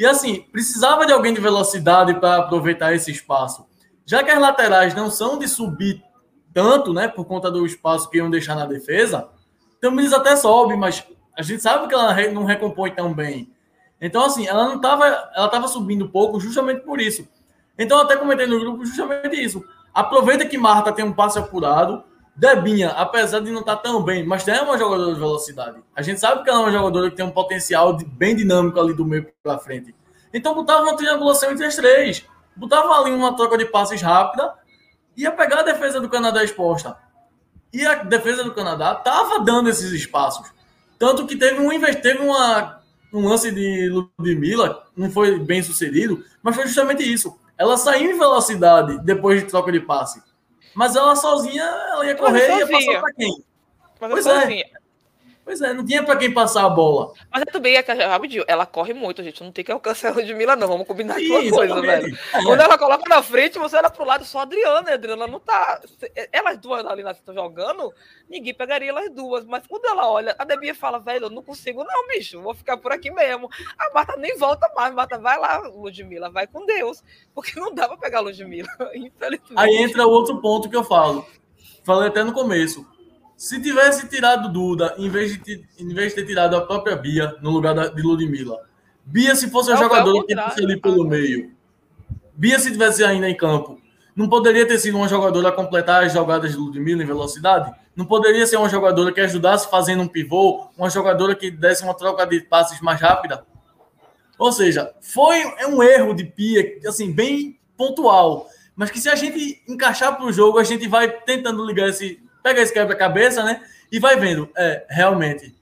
E assim, precisava de alguém de velocidade para aproveitar esse espaço. Já que as laterais não são de subir tanto, né, por conta do espaço que iam deixar na defesa, então eles até sobem, mas A gente sabe que ela não recompõe tão bem. Então, assim, ela não estava. Ela estava subindo pouco justamente por isso. Então, até comentei no grupo justamente isso. Aproveita que Marta tem um passe apurado. Debinha, apesar de não estar tá tão bem, mas tem uma jogadora de velocidade. A gente sabe que ela é uma jogadora que tem um potencial de, bem dinâmico ali do meio para frente. Então, botava uma triangulação entre as três. Botava ali uma troca de passes rápida. Ia pegar a defesa do Canadá exposta. E a defesa do Canadá estava dando esses espaços. Tanto que teve um teve uma, um lance de Ludmilla, não foi bem sucedido, mas foi justamente isso. Ela saiu em velocidade depois de troca de passe. Mas ela sozinha, ela ia correr e ia passar para quem? Mas pois é. Pois é, não tinha para quem passar a bola. Mas é também é que rapidinho, ela corre muito, gente. Não tem que alcançar ela de Mila, não. Vamos combinar com uma coisa, velho. É. Quando ela coloca na frente, você olha pro lado só a Adriana. A Adriana não tá. Elas duas ali na estão jogando, ninguém pegaria elas duas. Mas quando ela olha, a Debia fala, velho, eu não consigo, não, bicho. Vou ficar por aqui mesmo. A Marta nem volta mais. Marta, vai lá, Ludmilla, vai com Deus. Porque não dá pra pegar a Ludmilla, infelizmente. Aí entra outro ponto que eu falo. Falei até no começo se tivesse tirado Duda, em vez de, em vez de ter tirado a própria Bia no lugar da, de Ludmilla, Bia, se fosse a jogadora que fosse ali pelo meio, Bia, se tivesse ainda em campo, não poderia ter sido uma jogadora a completar as jogadas de Ludmilla em velocidade? Não poderia ser uma jogadora que ajudasse fazendo um pivô, uma jogadora que desse uma troca de passes mais rápida? Ou seja, foi um erro de Pia, assim, bem pontual. Mas que se a gente encaixar para o jogo, a gente vai tentando ligar esse, pega esse quebra-cabeça, né? E vai vendo. É, realmente.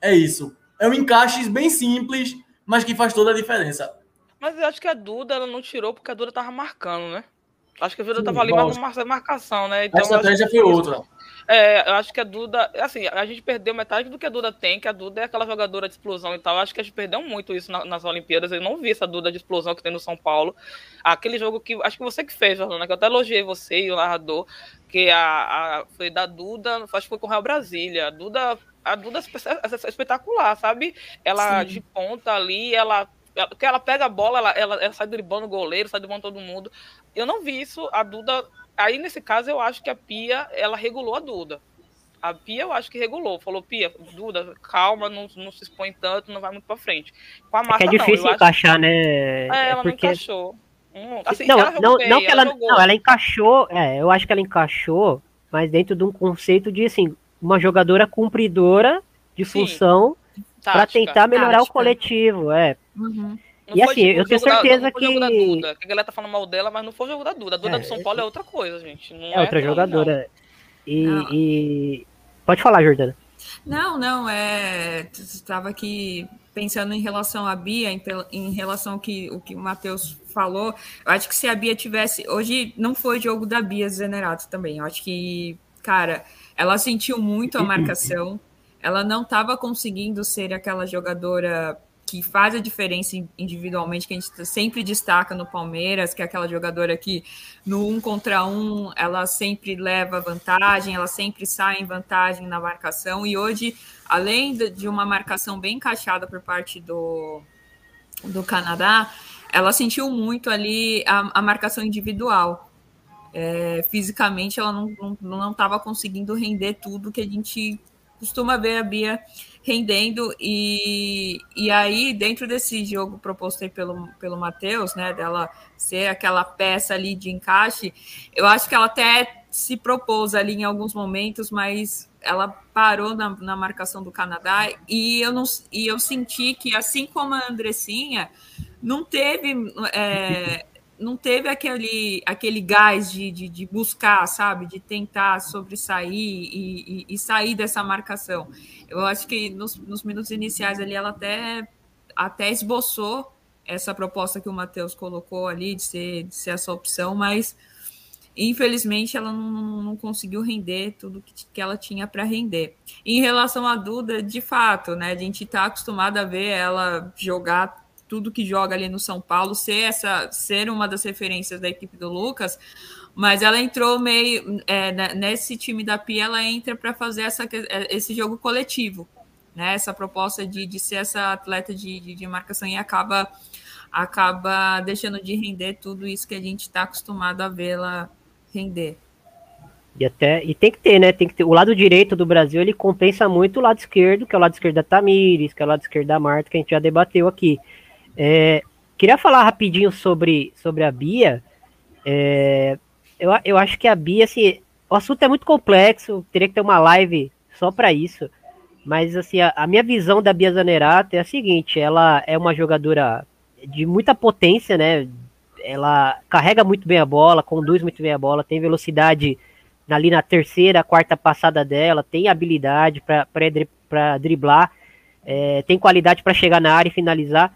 É isso. É um encaixe bem simples, mas que faz toda a diferença. Mas eu acho que a Duda ela não tirou porque a Duda tava marcando, né? Acho que a Duda Sim, tava ali mas uma marcação, né? Então, a estratégia foi outra. É, eu acho que a Duda, assim, a gente perdeu metade do que a Duda tem, que a Duda é aquela jogadora de explosão e tal. Eu acho que a gente perdeu muito isso na, nas Olimpíadas. Eu não vi essa Duda de explosão que tem no São Paulo. Aquele jogo que acho que você que fez, Jordana, que eu até elogiei você e o narrador, que a, a foi da Duda, acho que foi com o Real Brasília. A Duda, a Duda é espetacular, sabe? Ela Sim. de ponta ali, ela que ela pega a bola, ela, ela, ela sai driblando o goleiro, sai driblando todo mundo. Eu não vi isso. A Duda aí nesse caso eu acho que a Pia ela regulou a Duda. A Pia eu acho que regulou. Falou, Pia, Duda, calma, não, não se expõe tanto, não vai muito para frente. Com a Marta, é, que é difícil não, encaixar, acho... né? É, ela porque... não encaixou. Hum, assim, não, não, bem, não que ela, ela não, ela encaixou, é, eu acho que ela encaixou, mas dentro de um conceito de assim, uma jogadora cumpridora de função para tentar melhorar tática. o coletivo, é. Uhum. Não e assim, tipo, eu tenho certeza da, que. Da Duda, que a galera tá falando mal dela, mas não foi o jogo da Duda. A Duda é, do São Paulo é outra coisa, gente. Não é, é outra jogadora. E, e, Pode falar, Jordana. Não, não, é. Estava aqui pensando em relação à Bia, em, em relação ao que o, que o Matheus falou. Eu acho que se a Bia tivesse. Hoje não foi jogo da Bia Zenerato também. Eu acho que, cara, ela sentiu muito a marcação. Ela não estava conseguindo ser aquela jogadora que faz a diferença individualmente, que a gente sempre destaca no Palmeiras, que é aquela jogadora que no um contra um ela sempre leva vantagem, ela sempre sai em vantagem na marcação. E hoje, além de uma marcação bem encaixada por parte do, do Canadá, ela sentiu muito ali a, a marcação individual. É, fisicamente, ela não estava conseguindo render tudo que a gente costuma ver a Bia rendendo. E, e aí, dentro desse jogo proposto aí pelo, pelo Matheus, né, dela ser aquela peça ali de encaixe, eu acho que ela até se propôs ali em alguns momentos, mas ela parou na, na marcação do Canadá e eu, não, e eu senti que, assim como a Andressinha, não teve. É, não teve aquele, aquele gás de, de, de, buscar, sabe? De tentar sobressair e, e, e, sair dessa marcação. Eu acho que nos, nos, minutos iniciais ali ela até, até esboçou essa proposta que o Matheus colocou ali de ser, de ser essa opção, mas infelizmente ela não, não conseguiu render tudo que, que ela tinha para render. Em relação à Duda, de fato, né? A gente está acostumado a ver ela jogar tudo que joga ali no São Paulo, ser essa ser uma das referências da equipe do Lucas, mas ela entrou meio é, nesse time da Pia, ela entra para fazer essa, é, esse jogo coletivo, né? Essa proposta de, de ser essa atleta de, de, de marcação e acaba acaba deixando de render tudo isso que a gente está acostumado a vê-la render. E até e tem que ter, né? Tem que ter. O lado direito do Brasil ele compensa muito o lado esquerdo, que é o lado esquerdo da Tamires, que é o lado esquerdo da Marta, que a gente já debateu aqui. É, queria falar rapidinho sobre, sobre a Bia. É, eu, eu acho que a Bia, assim, o assunto é muito complexo, teria que ter uma live só para isso. Mas assim, a, a, minha visão da Bia Zanerato é a seguinte: ela é uma jogadora de muita potência, né? Ela carrega muito bem a bola, conduz muito bem a bola, tem velocidade ali na terceira, quarta passada dela, tem habilidade para driblar, é, tem qualidade para chegar na área e finalizar,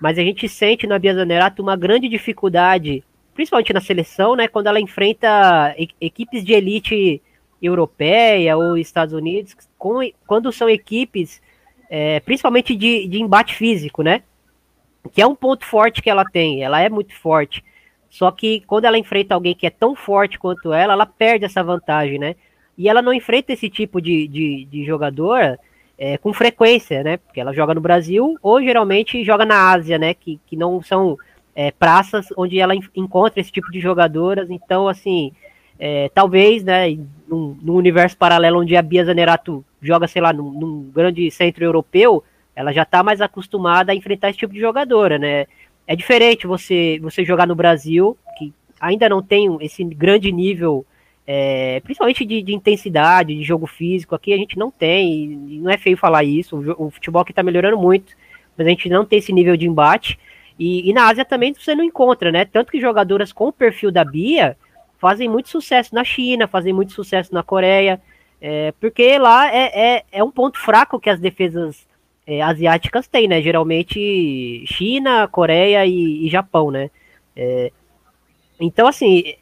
mas a gente sente na Bia Zanerato uma grande dificuldade, principalmente na seleção, né, quando ela enfrenta equipes de elite europeia ou Estados Unidos, com, quando são equipes, é, principalmente de, de embate físico, né, que é um ponto forte que ela tem, ela é muito forte. Só que quando ela enfrenta alguém que é tão forte quanto ela, ela perde essa vantagem, né? E ela não enfrenta esse tipo de, de, de jogador é, com frequência, né? Porque ela joga no Brasil ou geralmente joga na Ásia, né? Que, que não são é, praças onde ela encontra esse tipo de jogadoras. Então, assim, é, talvez, né? Num, num, universo paralelo onde a Bia Zanerato joga, sei lá, num, num grande centro europeu, ela já está mais acostumada a enfrentar esse tipo de jogadora, né? É diferente você, você jogar no Brasil, que ainda não tem esse grande nível, é, principalmente de, de, intensidade, de jogo físico. Aqui a gente não tem, não é feio falar isso. O, o futebol aqui está melhorando muito, mas a gente não tem esse nível de embate. E, e, na Ásia também você não encontra, né? Tanto que jogadoras com o perfil da Bia fazem muito sucesso na China, fazem muito sucesso na Coreia, é, porque lá é, é, é um ponto fraco que as defesas é, asiáticas têm, né? Geralmente China, Coreia e, e Japão, né? É, então, assim,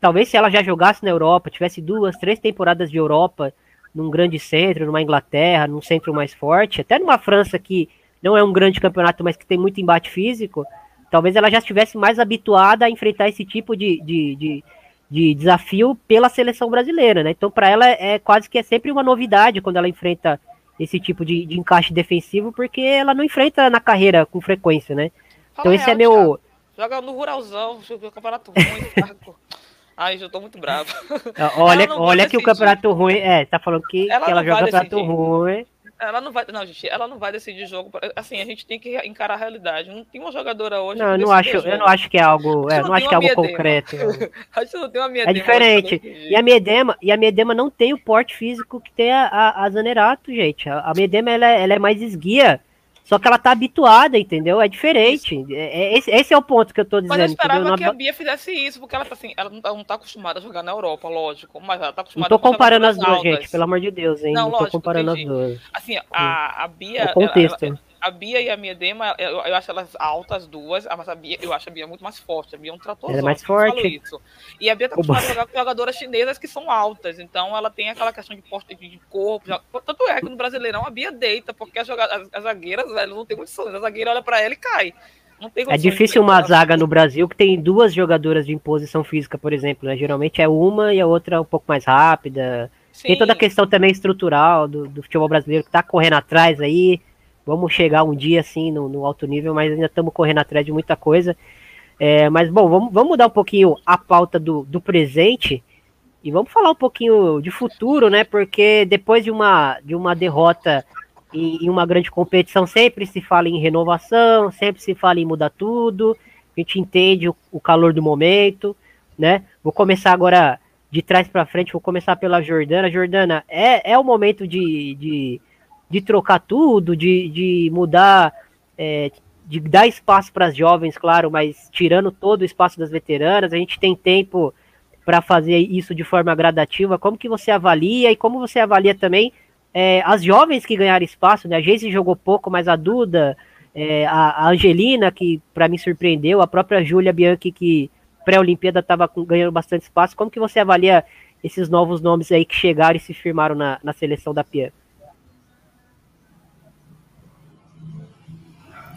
talvez se ela já jogasse na Europa, tivesse duas, três temporadas de Europa, num grande centro, numa Inglaterra, num centro mais forte, até numa França que não é um grande campeonato, mas que tem muito embate físico, talvez ela já estivesse mais habituada a enfrentar esse tipo de, de, de, de desafio pela seleção brasileira, né? Então, para ela é quase que é sempre uma novidade quando ela enfrenta esse tipo de, de encaixe defensivo, porque ela não enfrenta na carreira com frequência, né? Fala então esse é meu. Joga no Ruralzão, campeonato ruim. Ai, eu tô muito bravo. Olha, olha que o campeonato ruim. É, tá falando que ela, que ela joga campeonato ruim. Ela não vai, não, gente, ela não vai decidir jogo. Assim, a gente tem que encarar a realidade. Não tem uma jogadora hoje. Não, eu não acho, eu não acho que é algo, é, não, não acho que é algo concreto. a gente não tem uma É diferente. E a Miedema, e a Miedema não tem o porte físico que tem a, a, a Zanerato, gente. A, a Miedema ela, é, ela é mais esguia. Só que ela tá habituada, entendeu? É diferente. É, é, esse, esse, é o ponto que eu tô dizendo. Mas eu esperava entendeu? que a Bia fizesse isso, porque ela, assim, ela não, tá, tá acostumada a jogar na Europa, lógico. Mas ela tá acostumada não tô comparando as duas, altas. gente, pelo amor de Deus, hein? Não, não lógico, tô comparando entendi. as duas. Assim, a, a Bia. O contexto. Ela, ela, a Bia e a Miedema, eu, eu acho elas altas duas, mas a Bia, eu acho a Bia muito mais forte. A Bia é um trator. é mais forte. Isso. E a Bia tá acostumada a jogar com jogadoras chinesas que são altas, então ela tem aquela questão de porte de corpo. Tanto é que no Brasileirão a Bia deita, porque as, as, as zagueiras, velho, não tem condições. A zagueira olha para ela e cai. é difícil uma zaga no Brasil que tem duas jogadoras de imposição física, por exemplo. Né? Geralmente é uma e a outra um pouco mais rápida. Sim. Tem toda a questão também estrutural do, do futebol brasileiro que tá correndo atrás aí Vamos chegar um dia assim no, no alto nível, mas ainda estamos correndo atrás de muita coisa. É, mas bom, vamos, vamos mudar um pouquinho a pauta do, do presente e vamos falar um pouquinho de futuro, né? Porque depois de uma, de uma derrota em, em uma grande competição, sempre se fala em renovação, sempre se fala em mudar tudo. A gente entende o, o calor do momento, né? Vou começar agora de trás para frente, vou começar pela Jordana. Jordana, é, é o momento de, de de trocar tudo, de, de mudar, é, de dar espaço para as jovens, claro, mas tirando todo o espaço das veteranas, a gente tem tempo para fazer isso de forma gradativa. Como que você avalia e como você avalia também é, as jovens que ganharam espaço, né? A Geise jogou pouco, mas a Duda, é, a, Angelina, que para mim surpreendeu, a própria Júlia Bianchi, que pré-Olimpíada estava ganhando bastante espaço. Como que você avalia esses novos nomes aí que chegaram e se firmaram na, na seleção da Pian?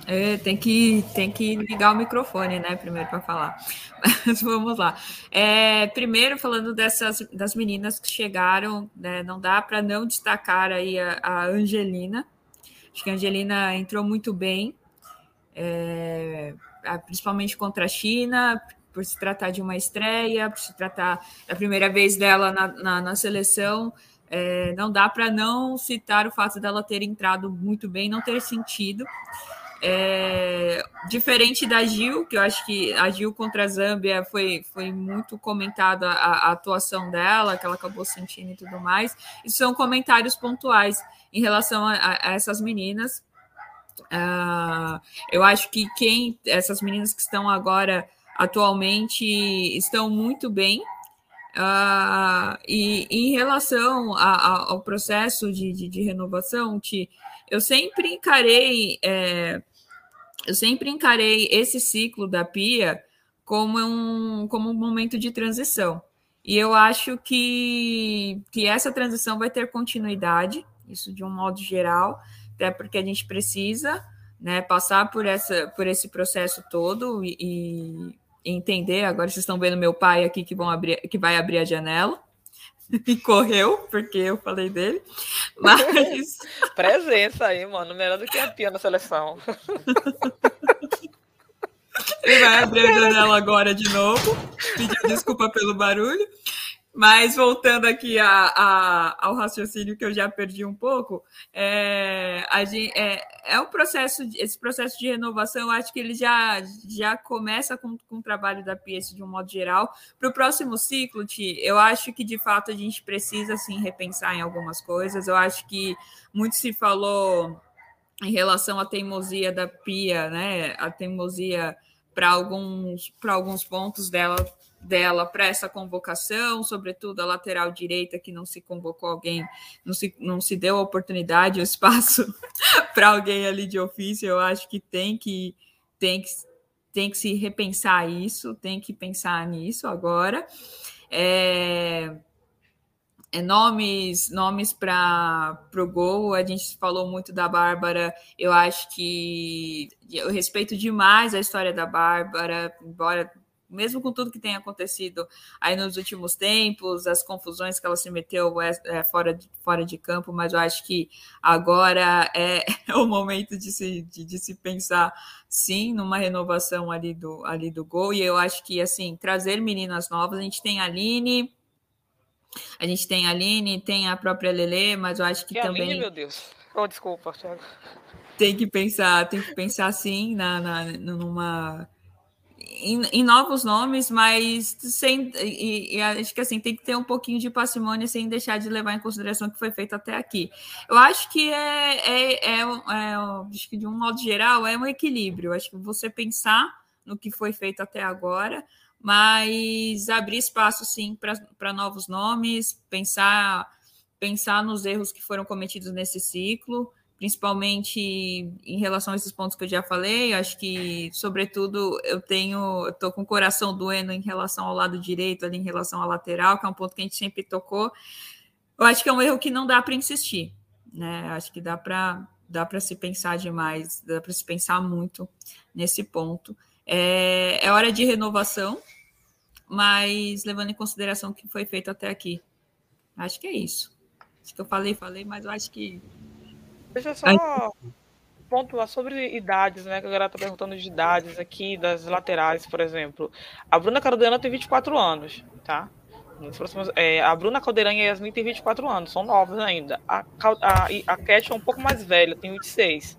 É, tem, que, tem que ligar o microfone, né, primeiro para falar. Mas vamos lá. É, primeiro, falando dessas das meninas que chegaram, né, não dá para não destacar aí a, a, Angelina. Acho que a Angelina entrou muito bem, é, principalmente contra a China, por se tratar de uma estreia, por se tratar da primeira vez dela na, na, na seleção. É, não dá para não citar o fato dela ter entrado muito bem, não ter sentido. É, diferente da Gil, que eu acho que a Gil contra a Zâmbia foi, foi muito comentada a, a, atuação dela, que ela acabou sentindo e tudo mais. E são comentários pontuais em relação a, a essas meninas. Uh, eu acho que quem essas meninas que estão agora atualmente estão muito bem. Uh, e, em relação a, ao processo de, de, de renovação, eu sempre encarei é, eu sempre encarei esse ciclo da Pia como um, como um momento de transição. E eu acho que, que essa transição vai ter continuidade, isso de um modo geral, até porque a gente precisa né, passar por, essa, por esse processo todo e, e entender. Agora vocês estão vendo meu pai aqui que, vão abrir, que vai abrir a janela. e correu, porque eu falei dele. Mas. Presença aí, mano. Melhor do que a Pia na seleção. Ele vai abrir a janela agora de novo. Pediu desculpa pelo barulho. Mas voltando aqui a, a, ao raciocínio que eu já perdi um pouco, é, a gente, é, é um processo, esse processo de renovação, eu acho que ele já, já começa com, com o trabalho da PS de um modo geral. Para o próximo ciclo, Ti, eu acho que de fato a gente precisa sim repensar em algumas coisas. Eu acho que muito se falou em relação à teimosia da Pia, né? A teimosia para alguns, para alguns pontos dela dela para essa convocação, sobretudo a lateral direita, que não se convocou alguém, não se, não se deu a oportunidade, o espaço para alguém ali de ofício. Eu acho que tem que, tem que, tem que se repensar isso, tem que pensar nisso agora. É, é nomes nomes para o gol, a gente falou muito da Bárbara, eu acho que eu respeito demais a história da Bárbara, embora mesmo com tudo que tem acontecido aí nos últimos tempos, as confusões que ela se meteu é, é, fora, de, fora de campo, mas eu acho que agora é, é o momento de se, de, de, se pensar sim numa renovação ali do, ali do gol, e eu acho que assim, trazer meninas novas, a gente tem a Aline. A gente tem a Aline, tem a própria Lele, mas eu acho que e também. Aline, meu Deus. Oh, desculpa, Thiago. Tem que pensar, tem que pensar sim na, na, numa em, em, novos nomes, mas sem e, e, acho que assim tem que ter um pouquinho de parcimônia sem deixar de levar em consideração o que foi feito até aqui. Eu acho que é, é, é, é acho que de um modo geral é um equilíbrio. Acho que você pensar no que foi feito até agora, mas abrir espaço sim para novos nomes, pensar pensar nos erros que foram cometidos nesse ciclo principalmente em relação a esses pontos que eu já falei. Acho que, sobretudo, eu tenho, estou com o coração doendo em relação ao lado direito, ali em relação à lateral, que é um ponto que a gente sempre tocou. Eu acho que é um erro que não dá para insistir, né? Acho que dá para dá para se pensar demais, dá para se pensar muito nesse ponto. É, é hora de renovação, mas levando em consideração o que foi feito até aqui. Acho que é isso. Acho que eu falei, falei, mas eu acho que Deixa eu só pontuar sobre idades, né? Que a galera tá perguntando de idades aqui, das laterais, por exemplo. A Bruna Caldeirão tem 24 anos, tá? Próximos, é, a Bruna Caldeirão e a Yasmin tem 24 anos, são novas ainda. A, a, a Cat é um pouco mais velha, tem 26.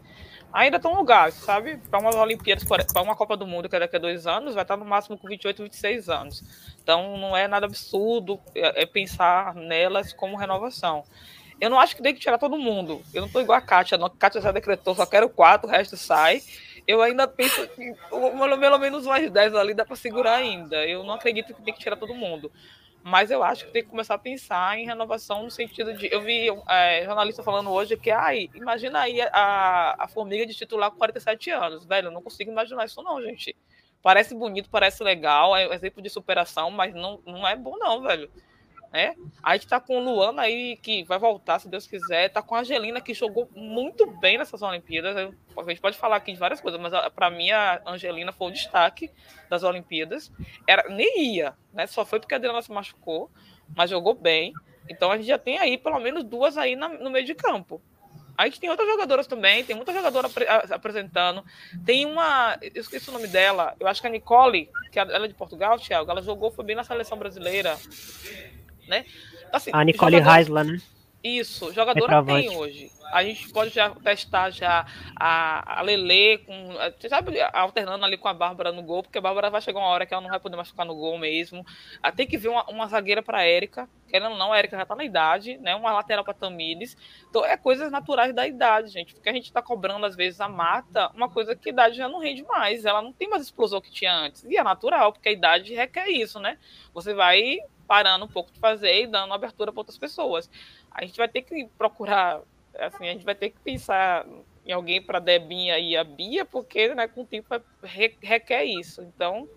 Ainda estão no lugar, sabe? Para umas Olimpíadas, para uma Copa do Mundo, que é daqui a dois anos, vai estar no máximo com 28, 26 anos. Então não é nada absurdo é, é pensar nelas como renovação. Eu não acho que tem que tirar todo mundo. Eu não estou igual a Kátia, não. A Kátia já decretou, só quero quatro, o resto sai. Eu ainda penso que pelo menos mais dez ali dá para segurar ainda. Eu não acredito que tem que tirar todo mundo. Mas eu acho que tem que começar a pensar em renovação no sentido de. Eu vi é, jornalista falando hoje que, ai, imagina aí a, a formiga de titular com 47 anos. Velho, eu não consigo imaginar isso, não, gente. Parece bonito, parece legal, é um exemplo de superação, mas não, não é bom, não, velho né? A gente tá com o Luana aí, que vai voltar, se Deus quiser. Tá com a Angelina, que jogou muito bem nessas Olimpíadas. A gente pode falar aqui de várias coisas, mas para mim a Angelina foi o destaque das Olimpíadas. Era, nem ia, né? Só foi porque a Adriana se machucou, mas jogou bem. Então a gente já tem aí pelo menos duas aí na, no meio de campo. A gente tem outras jogadoras também, tem muita jogadora apresentando. Tem uma, eu esqueci o nome dela, eu acho que a Nicole, que ela é de Portugal, Thiago, ela jogou, foi bem na seleção brasileira, né? Assim, a Nicole Heisler, né? Isso, jogadora tem hoje. A gente pode já testar já a, a Lele com. Sabe, alternando ali com a Bárbara no gol, porque a Bárbara vai chegar uma hora que ela não vai poder mais ficar no gol mesmo. Ah, tem que ver uma, uma zagueira para a Érica. Querendo ou não, a Érica já está na idade, né? Uma lateral para Tamires. Então é coisas naturais da idade, gente. Porque a gente está cobrando, às vezes, a mata, uma coisa que a idade já não rende mais. Ela não tem mais explosão que tinha antes. E é natural, porque a idade requer isso, né? Você vai parando um pouco de fazer e dando abertura para outras pessoas a gente vai ter que procurar, assim, a gente vai ter que pensar em alguém para Debinha e a Bia, porque né, com o tempo requer isso. Então,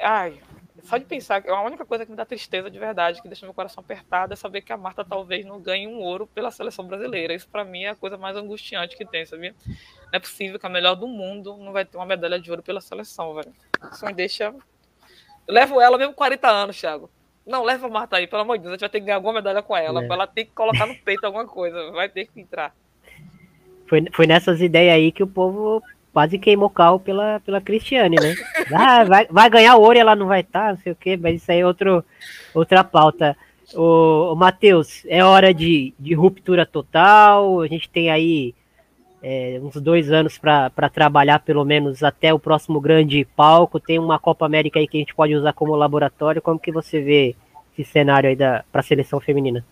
ai, só de pensar, a única coisa que me dá tristeza de verdade, que deixa meu coração apertado, é saber que a Marta talvez não ganhe um ouro pela seleção brasileira. Isso para mim é a coisa mais angustiante que tem, sabia? Não é possível que a melhor do mundo não vai ter uma medalha de ouro pela seleção, velho. Isso me deixa. Eu levo ela mesmo 40 anos, Thiago. Não, leva a Marta aí, pelo amor de Deus. A gente vai ter que ganhar alguma medalha com ela. É. Ela tem que colocar no peito alguma coisa. Vai ter que entrar. Foi, foi nessas ideias aí que o povo quase queimou carro pela, pela Cristiane, né? Ah, vai, vai ganhar ouro e ela não vai estar, tá, não sei o quê, mas isso aí é outro, outra pauta. O, o Matheus, é hora de, de ruptura total. A gente tem aí é, uns dois anos para trabalhar, pelo menos até o próximo grande palco. Tem uma Copa América aí que a gente pode usar como laboratório. Como que você vê esse cenário aí para a seleção feminina?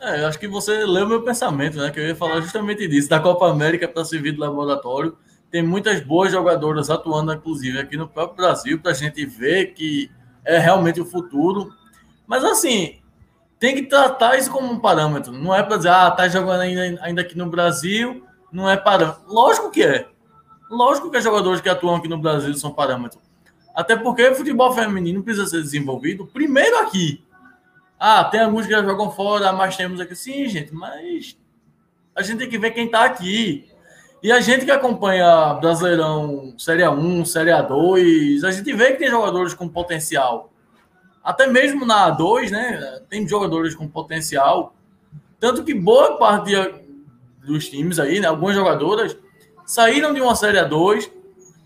É, eu acho que você leu meu pensamento, né? Que eu ia falar justamente disso, da Copa América para servir de laboratório. Tem muitas boas jogadoras atuando, inclusive, aqui no próprio Brasil, para a gente ver que é realmente o futuro. Mas assim, tem que tratar isso como um parâmetro. Não é para dizer, ah, tá jogando ainda, ainda aqui no Brasil, não é parâmetro. Lógico que é. Lógico que os jogadores que atuam aqui no Brasil são parâmetros. Até porque futebol feminino precisa ser desenvolvido primeiro aqui. Ah, tem alguns que já jogam fora, mas temos aqui. Sim, gente, mas a gente tem que ver quem está aqui. E a gente que acompanha Brasileirão Série A1, Série A2, a gente vê que tem jogadores com potencial. Até mesmo na A2, né? Tem jogadores com potencial. Tanto que boa parte dos times aí, né? Algumas jogadoras saíram de uma Série A2,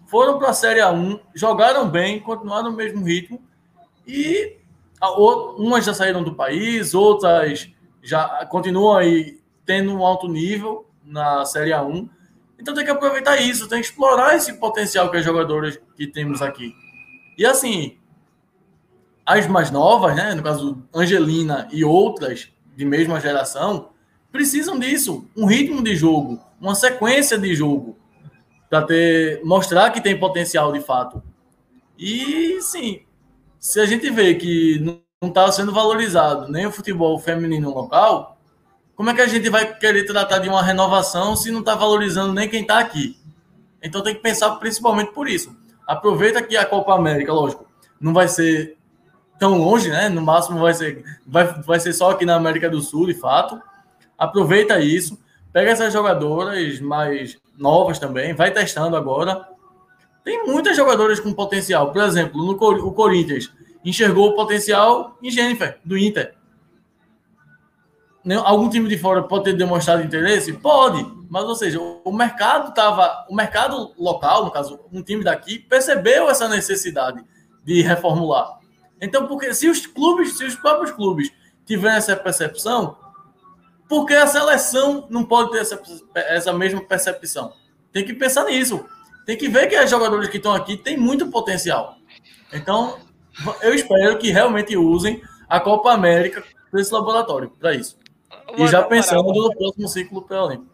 foram para a Série A1, jogaram bem, continuaram no mesmo ritmo e umas já saíram do país, outras já continuam aí tendo um alto nível na Série A1. Então tem que aproveitar isso, tem que explorar esse potencial que as jogadoras que temos aqui. E assim, as mais novas, né, no caso Angelina e outras de mesma geração, precisam disso, um ritmo de jogo, uma sequência de jogo para ter mostrar que tem potencial de fato. E sim, se a gente vê que não está sendo valorizado nem o futebol feminino local, como é que a gente vai querer tratar de uma renovação se não está valorizando nem quem está aqui? Então tem que pensar principalmente por isso. Aproveita que a Copa América, lógico, não vai ser tão longe, né? No máximo vai ser, vai, vai ser só aqui na América do Sul, de fato aproveita isso, pega essas jogadoras mais novas também, vai testando agora. Tem muitas jogadoras com potencial. Por exemplo, no o Corinthians enxergou o potencial em Jennifer, do Inter. Algum time de fora pode ter demonstrado interesse? Pode, mas ou seja, o mercado tava, o mercado local, no caso, um time daqui, percebeu essa necessidade de reformular. Então, porque se os clubes, se os próprios clubes tiverem essa percepção, porque a seleção não pode ter essa, essa mesma percepção. Tem que pensar nisso. Tem que ver que os jogadores que estão aqui têm muito potencial. Então, eu espero que realmente usem a Copa América para esse laboratório, para isso. E já pensando no próximo ciclo pré-olímpico.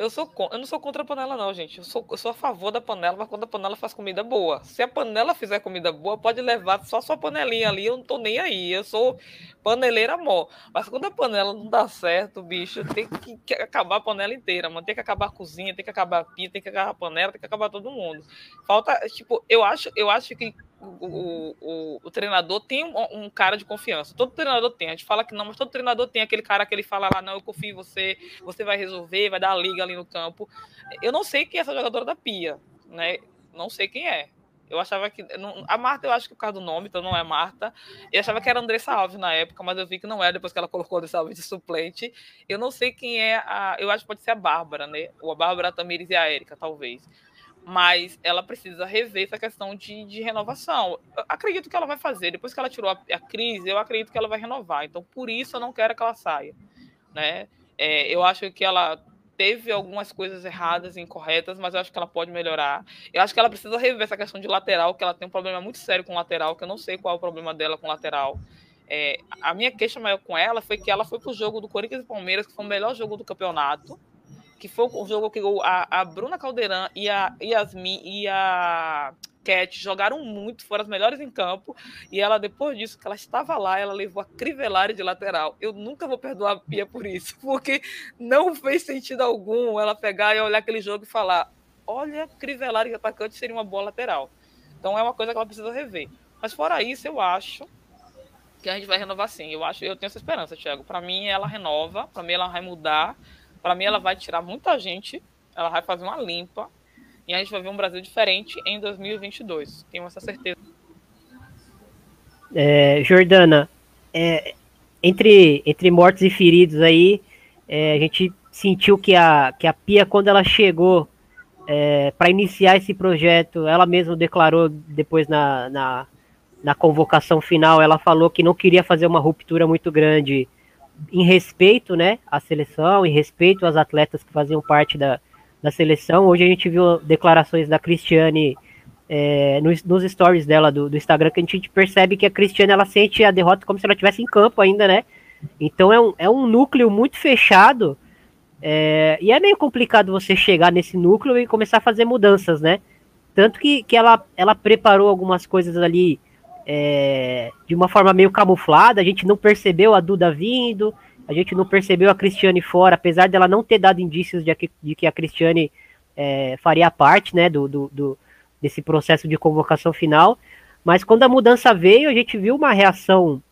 Eu, sou, eu não sou contra a panela, não, gente. Eu sou, eu sou a favor da panela, mas quando a panela faz comida boa. Se a panela fizer comida boa, pode levar só sua panelinha ali, eu não tô nem aí. Eu sou paneleira amor. Mas quando a panela não dá certo, bicho, tem que, que acabar a panela inteira, mano. Tem que acabar a cozinha, tem que acabar a pia, tem que acabar a panela, tem que acabar todo mundo. Falta, tipo, eu acho, eu acho que o, o, o, treinador tem um, um, cara de confiança. Todo treinador tem. A gente fala que não, mas todo treinador tem aquele cara que ele fala lá, não, eu confio em você, você vai resolver, vai dar a liga ali no campo. Eu não sei quem é essa jogadora da Pia, né? Não sei quem é. Eu achava que. Não, a Marta, eu acho que por causa do nome, então não é Marta. Eu achava que era Andressa Alves na época, mas eu vi que não é depois que ela colocou Andressa Alves de suplente. Eu não sei quem é a. Eu acho que pode ser a Bárbara, né? Ou a Bárbara, Tamires e a Érica, talvez. Mas ela precisa rever essa questão de, de renovação. Eu acredito que ela vai fazer. Depois que ela tirou a, a, crise, eu acredito que ela vai renovar. Então, por isso, eu não quero que ela saia. Né? É, eu acho que ela teve algumas coisas erradas incorretas, mas eu acho que ela pode melhorar. Eu acho que ela precisa rever essa questão de lateral, que ela tem um problema muito sério com lateral, que eu não sei qual é o problema dela com lateral. É, a minha queixa maior com ela foi que ela foi pro jogo do Corinthians e Palmeiras, que foi o melhor jogo do campeonato, que foi o jogo que a, a Bruna Caldeirão e a Yasmin e a Cat jogaram muito, foram as melhores em campo, e ela, depois disso, que ela estava lá, ela levou a Crivellari de lateral. Eu nunca vou perdoar a Pia por isso, porque não fez sentido algum ela pegar e olhar aquele jogo e falar: olha, Crivellari de atacante seria uma boa lateral. Então é uma coisa que ela precisa rever. Mas fora isso, eu acho que a gente vai renovar sim. Eu acho, eu tenho essa esperança, Thiago. Para mim, ela renova, para mim, ela vai mudar, para mim, ela vai tirar muita gente, ela vai fazer uma limpa e a gente vai ver um Brasil diferente em 2022. Tenho essa certeza. É, Jordana, é, entre, entre mortos e feridos aí, é, a gente sentiu que a, que a Pia, quando ela chegou é, para iniciar esse projeto, ela mesma declarou depois na, na, na, convocação final, ela falou que não queria fazer uma ruptura muito grande em respeito né, à seleção, em respeito às atletas que faziam parte da, da seleção. Hoje a gente viu declarações da Cristiane é, nos, nos, stories dela do, do, Instagram, que a gente percebe que a Cristiane ela sente a derrota como se ela estivesse em campo ainda, né? Então é um, é um núcleo muito fechado. É, e é meio complicado você chegar nesse núcleo e começar a fazer mudanças, né? Tanto que, que ela, ela preparou algumas coisas ali é, de uma forma meio camuflada, a gente não percebeu a Duda vindo, a gente não percebeu a Cristiane fora, apesar dela não ter dado indícios de, de que a Cristiane é, faria parte né, do, do, do, desse processo de convocação final. Mas quando a mudança veio, a gente viu uma reação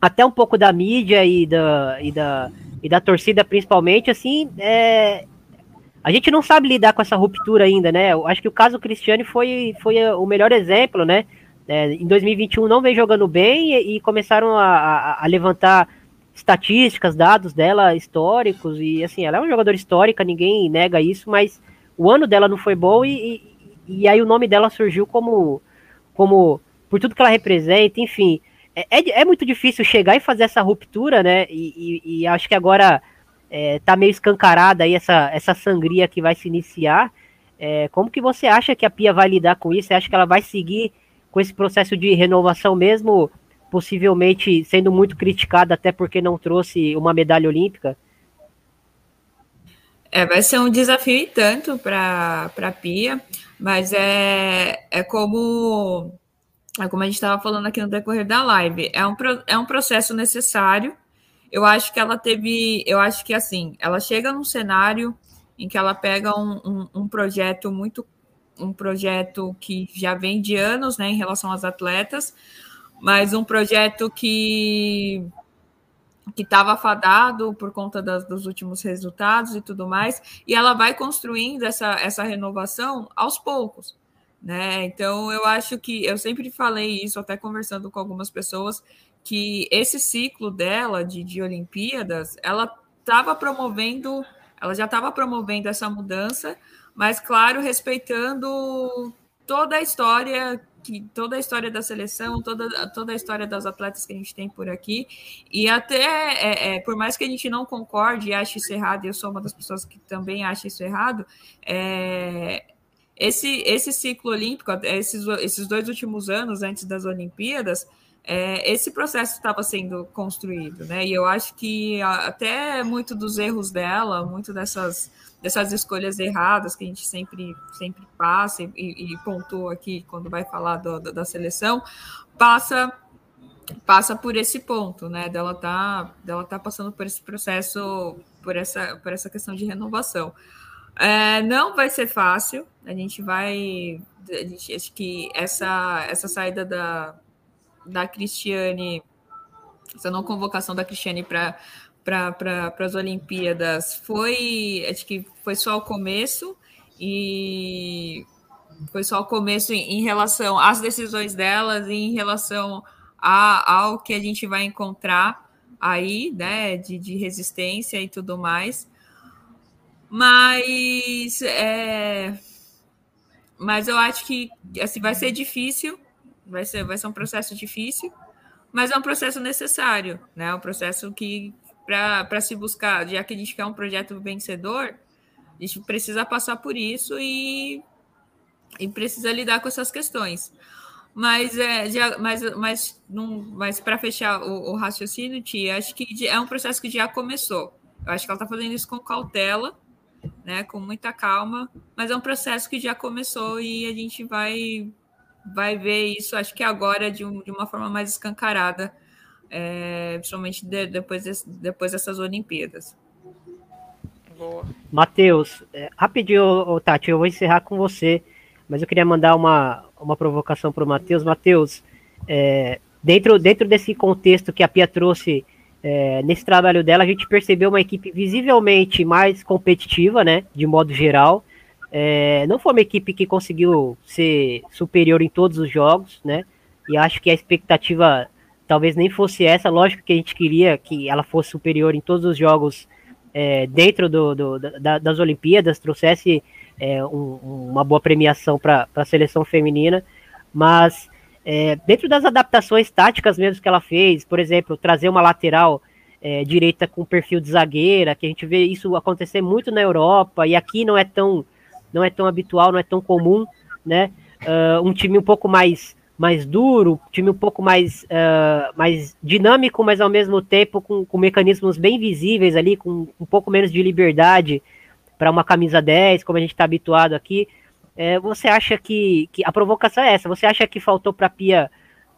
até um pouco da mídia e da, e da, e da torcida, principalmente, assim, é, a gente não sabe lidar com essa ruptura ainda, né? Eu acho que o caso Cristiane foi, foi o melhor exemplo, né? É, em 2021 não vem jogando bem e, e começaram a, a, a, levantar estatísticas, dados dela históricos, e assim, ela é uma jogadora histórica, ninguém nega isso, mas o ano dela não foi bom e, e, e aí o nome dela surgiu como, como por tudo que ela representa, enfim. É, é, é muito difícil chegar e fazer essa ruptura, né? E, e, acho que agora é, tá meio escancarada aí essa, essa sangria que vai se iniciar. É, como que você acha que a Pia vai lidar com isso? Você acha que ela vai seguir com esse processo de renovação mesmo possivelmente sendo muito criticada até porque não trouxe uma medalha olímpica? É, vai ser um desafio e tanto para a Pia, mas é, é como é como a gente estava falando aqui no decorrer da live, é um, é um processo necessário. Eu acho que ela teve, eu acho que assim, ela chega num cenário em que ela pega um, um, um projeto muito, um projeto que já vem de anos, né, em relação às atletas, mas um projeto que que estava fadado por conta das, dos últimos resultados e tudo mais, e ela vai construindo essa, essa renovação aos poucos, né? Então eu acho que eu sempre falei isso, até conversando com algumas pessoas, que esse ciclo dela de, de Olimpíadas, ela estava promovendo, ela já estava promovendo essa mudança, mas claro, respeitando toda a história que toda a história da seleção, toda, toda a história das atletas que a gente tem por aqui, e até, é, é, por mais que a gente não concorde e ache isso errado, e eu sou uma das pessoas que também acha isso errado, é, esse, esse ciclo olímpico, esses, esses dois últimos anos antes das Olimpíadas, é, esse processo estava sendo construído, né? E eu acho que até muito dos erros dela, muito dessas dessas escolhas erradas que a gente sempre, sempre passa e, e pontua aqui quando vai falar do, da seleção, passa passa por esse ponto, né? Dela tá, dela tá passando por esse processo, por essa, por essa questão de renovação. É, não vai ser fácil. A gente vai, a gente, acho que essa essa saída da da Cristiane, essa não convocação da Cristiane para para pra, as Olimpíadas foi, acho que foi só o começo, e foi só o começo em, em relação às decisões delas e em relação a, ao que a gente vai encontrar aí, né, de, de resistência e tudo mais. Mas, é, mas eu acho que assim, vai ser difícil, vai ser, vai ser um processo difícil, mas é um processo necessário, né? Um processo que, para se buscar, já que a gente quer um projeto vencedor, a gente precisa passar por isso e, e precisa lidar com essas questões. Mas, é, já, mas, mas, mas para fechar o, o, raciocínio, Tia, acho que é um processo que já começou. Eu acho que ela está fazendo isso com cautela, né, com muita calma, mas é um processo que já começou e a gente vai, vai ver isso, acho que agora, de, um, de uma forma mais escancarada, é, principalmente de, depois, de, depois dessas Olimpíadas. Matheus, é, rapidinho, Tati, eu vou encerrar com você, mas eu queria mandar uma, uma provocação para o Matheus. Matheus, é, dentro, dentro desse contexto que a Pia trouxe é, nesse trabalho dela, a gente percebeu uma equipe visivelmente mais competitiva, né, de modo geral. É, não foi uma equipe que conseguiu ser superior em todos os jogos, né, e acho que a expectativa talvez nem fosse essa. Lógico que a gente queria que ela fosse superior em todos os jogos é, dentro do, do da, das Olimpíadas, trouxesse é, um, uma boa premiação para a seleção feminina, mas é, dentro das adaptações táticas mesmo que ela fez, por exemplo, trazer uma lateral é, direita com perfil de zagueira, que a gente vê isso acontecer muito na Europa e aqui não é tão não é tão habitual, não é tão comum, né? Uh, um time um pouco mais mais duro, time um pouco mais, uh, mais dinâmico, mas ao mesmo tempo com, com mecanismos bem visíveis ali, com um pouco menos de liberdade para uma camisa 10, como a gente está habituado aqui. É, você acha que, que, a provocação é essa? Você acha que faltou para a Pia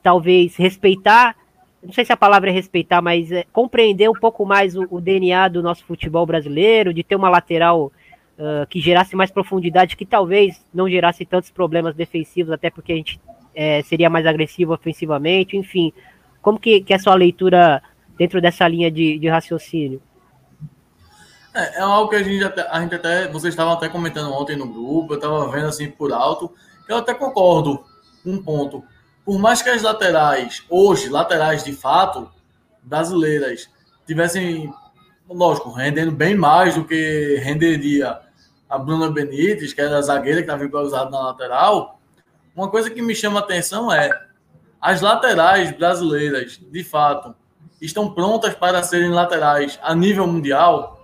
talvez respeitar, não sei se a palavra é respeitar, mas é, compreender um pouco mais o, o, DNA do nosso futebol brasileiro, de ter uma lateral uh, que gerasse mais profundidade, que talvez não gerasse tantos problemas defensivos, até porque a gente é, seria mais agressivo ofensivamente, enfim. Como que, que é a sua leitura dentro dessa linha de, de raciocínio? É, é algo que a gente, até, a gente até. Vocês estavam até comentando ontem no grupo, eu estava vendo assim por alto, eu até concordo um ponto. Por mais que as laterais, hoje, laterais de fato, brasileiras, tivessem, lógico, rendendo bem mais do que renderia a Bruna Benítez, que era a zagueira que estava usada na lateral, uma coisa que me chama a atenção é as laterais brasileiras, de fato, estão prontas para serem laterais a nível mundial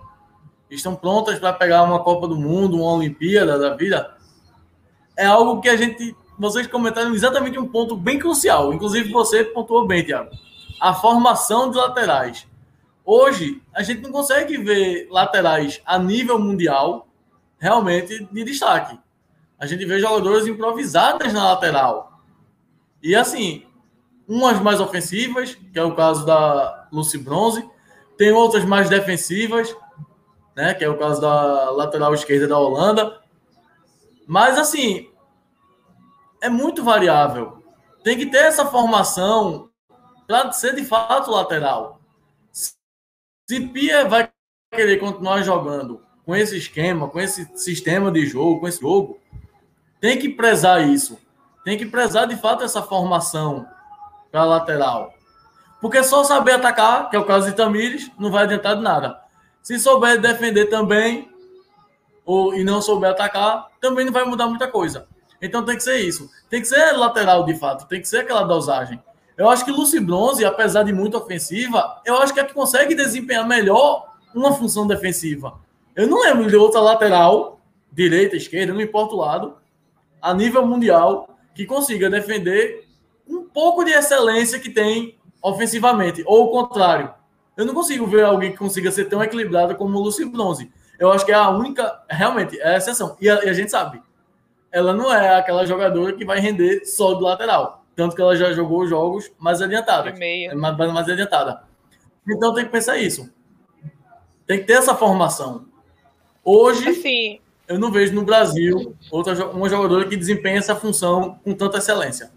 estão prontas para pegar uma Copa do Mundo, uma Olimpíada da vida, é algo que a gente. Vocês comentaram exatamente um ponto bem crucial. Inclusive, você pontuou bem, Tiago. A formação de laterais. Hoje, a gente não consegue ver laterais a nível mundial realmente de destaque. A gente vê jogadores improvisadas na lateral. E assim, umas mais ofensivas, que é o caso da Lucy Bronze, tem outras mais defensivas, né? Que é o caso da lateral esquerda da Holanda. Mas assim, é muito variável. Tem que ter essa formação para ser de fato lateral. Se Pia vai querer continuar jogando com esse esquema, com esse sistema de jogo, com esse jogo, tem que prezar isso. Tem que prezar de fato essa formação para lateral. Porque só saber atacar, que é o caso de Tamires, não vai adiantar de nada. Se souber defender também, ou, e não souber atacar, também não vai mudar muita coisa. Então tem que ser isso. Tem que ser lateral de fato, tem que ser aquela dosagem. Eu acho que Lucy Bronze, apesar de muito ofensiva, eu acho que é que consegue desempenhar melhor uma função defensiva. Eu não lembro de outra lateral, direita, esquerda, não importa o lado, a nível mundial, que consiga defender um pouco de excelência que tem ofensivamente, ou o contrário. Eu não consigo ver alguém que consiga ser tão equilibrada como o Lucy Bronze. Eu acho que é a única, realmente, é a exceção. E a, e a gente sabe, ela não é aquela jogadora que vai render só do lateral. Tanto que ela já jogou jogos mais adiantados. É mais, mais adiantada. Então tem que pensar isso. Tem que ter essa formação. Hoje, assim, eu não vejo no Brasil outra, uma jogadora que desempenha essa função com tanta excelência.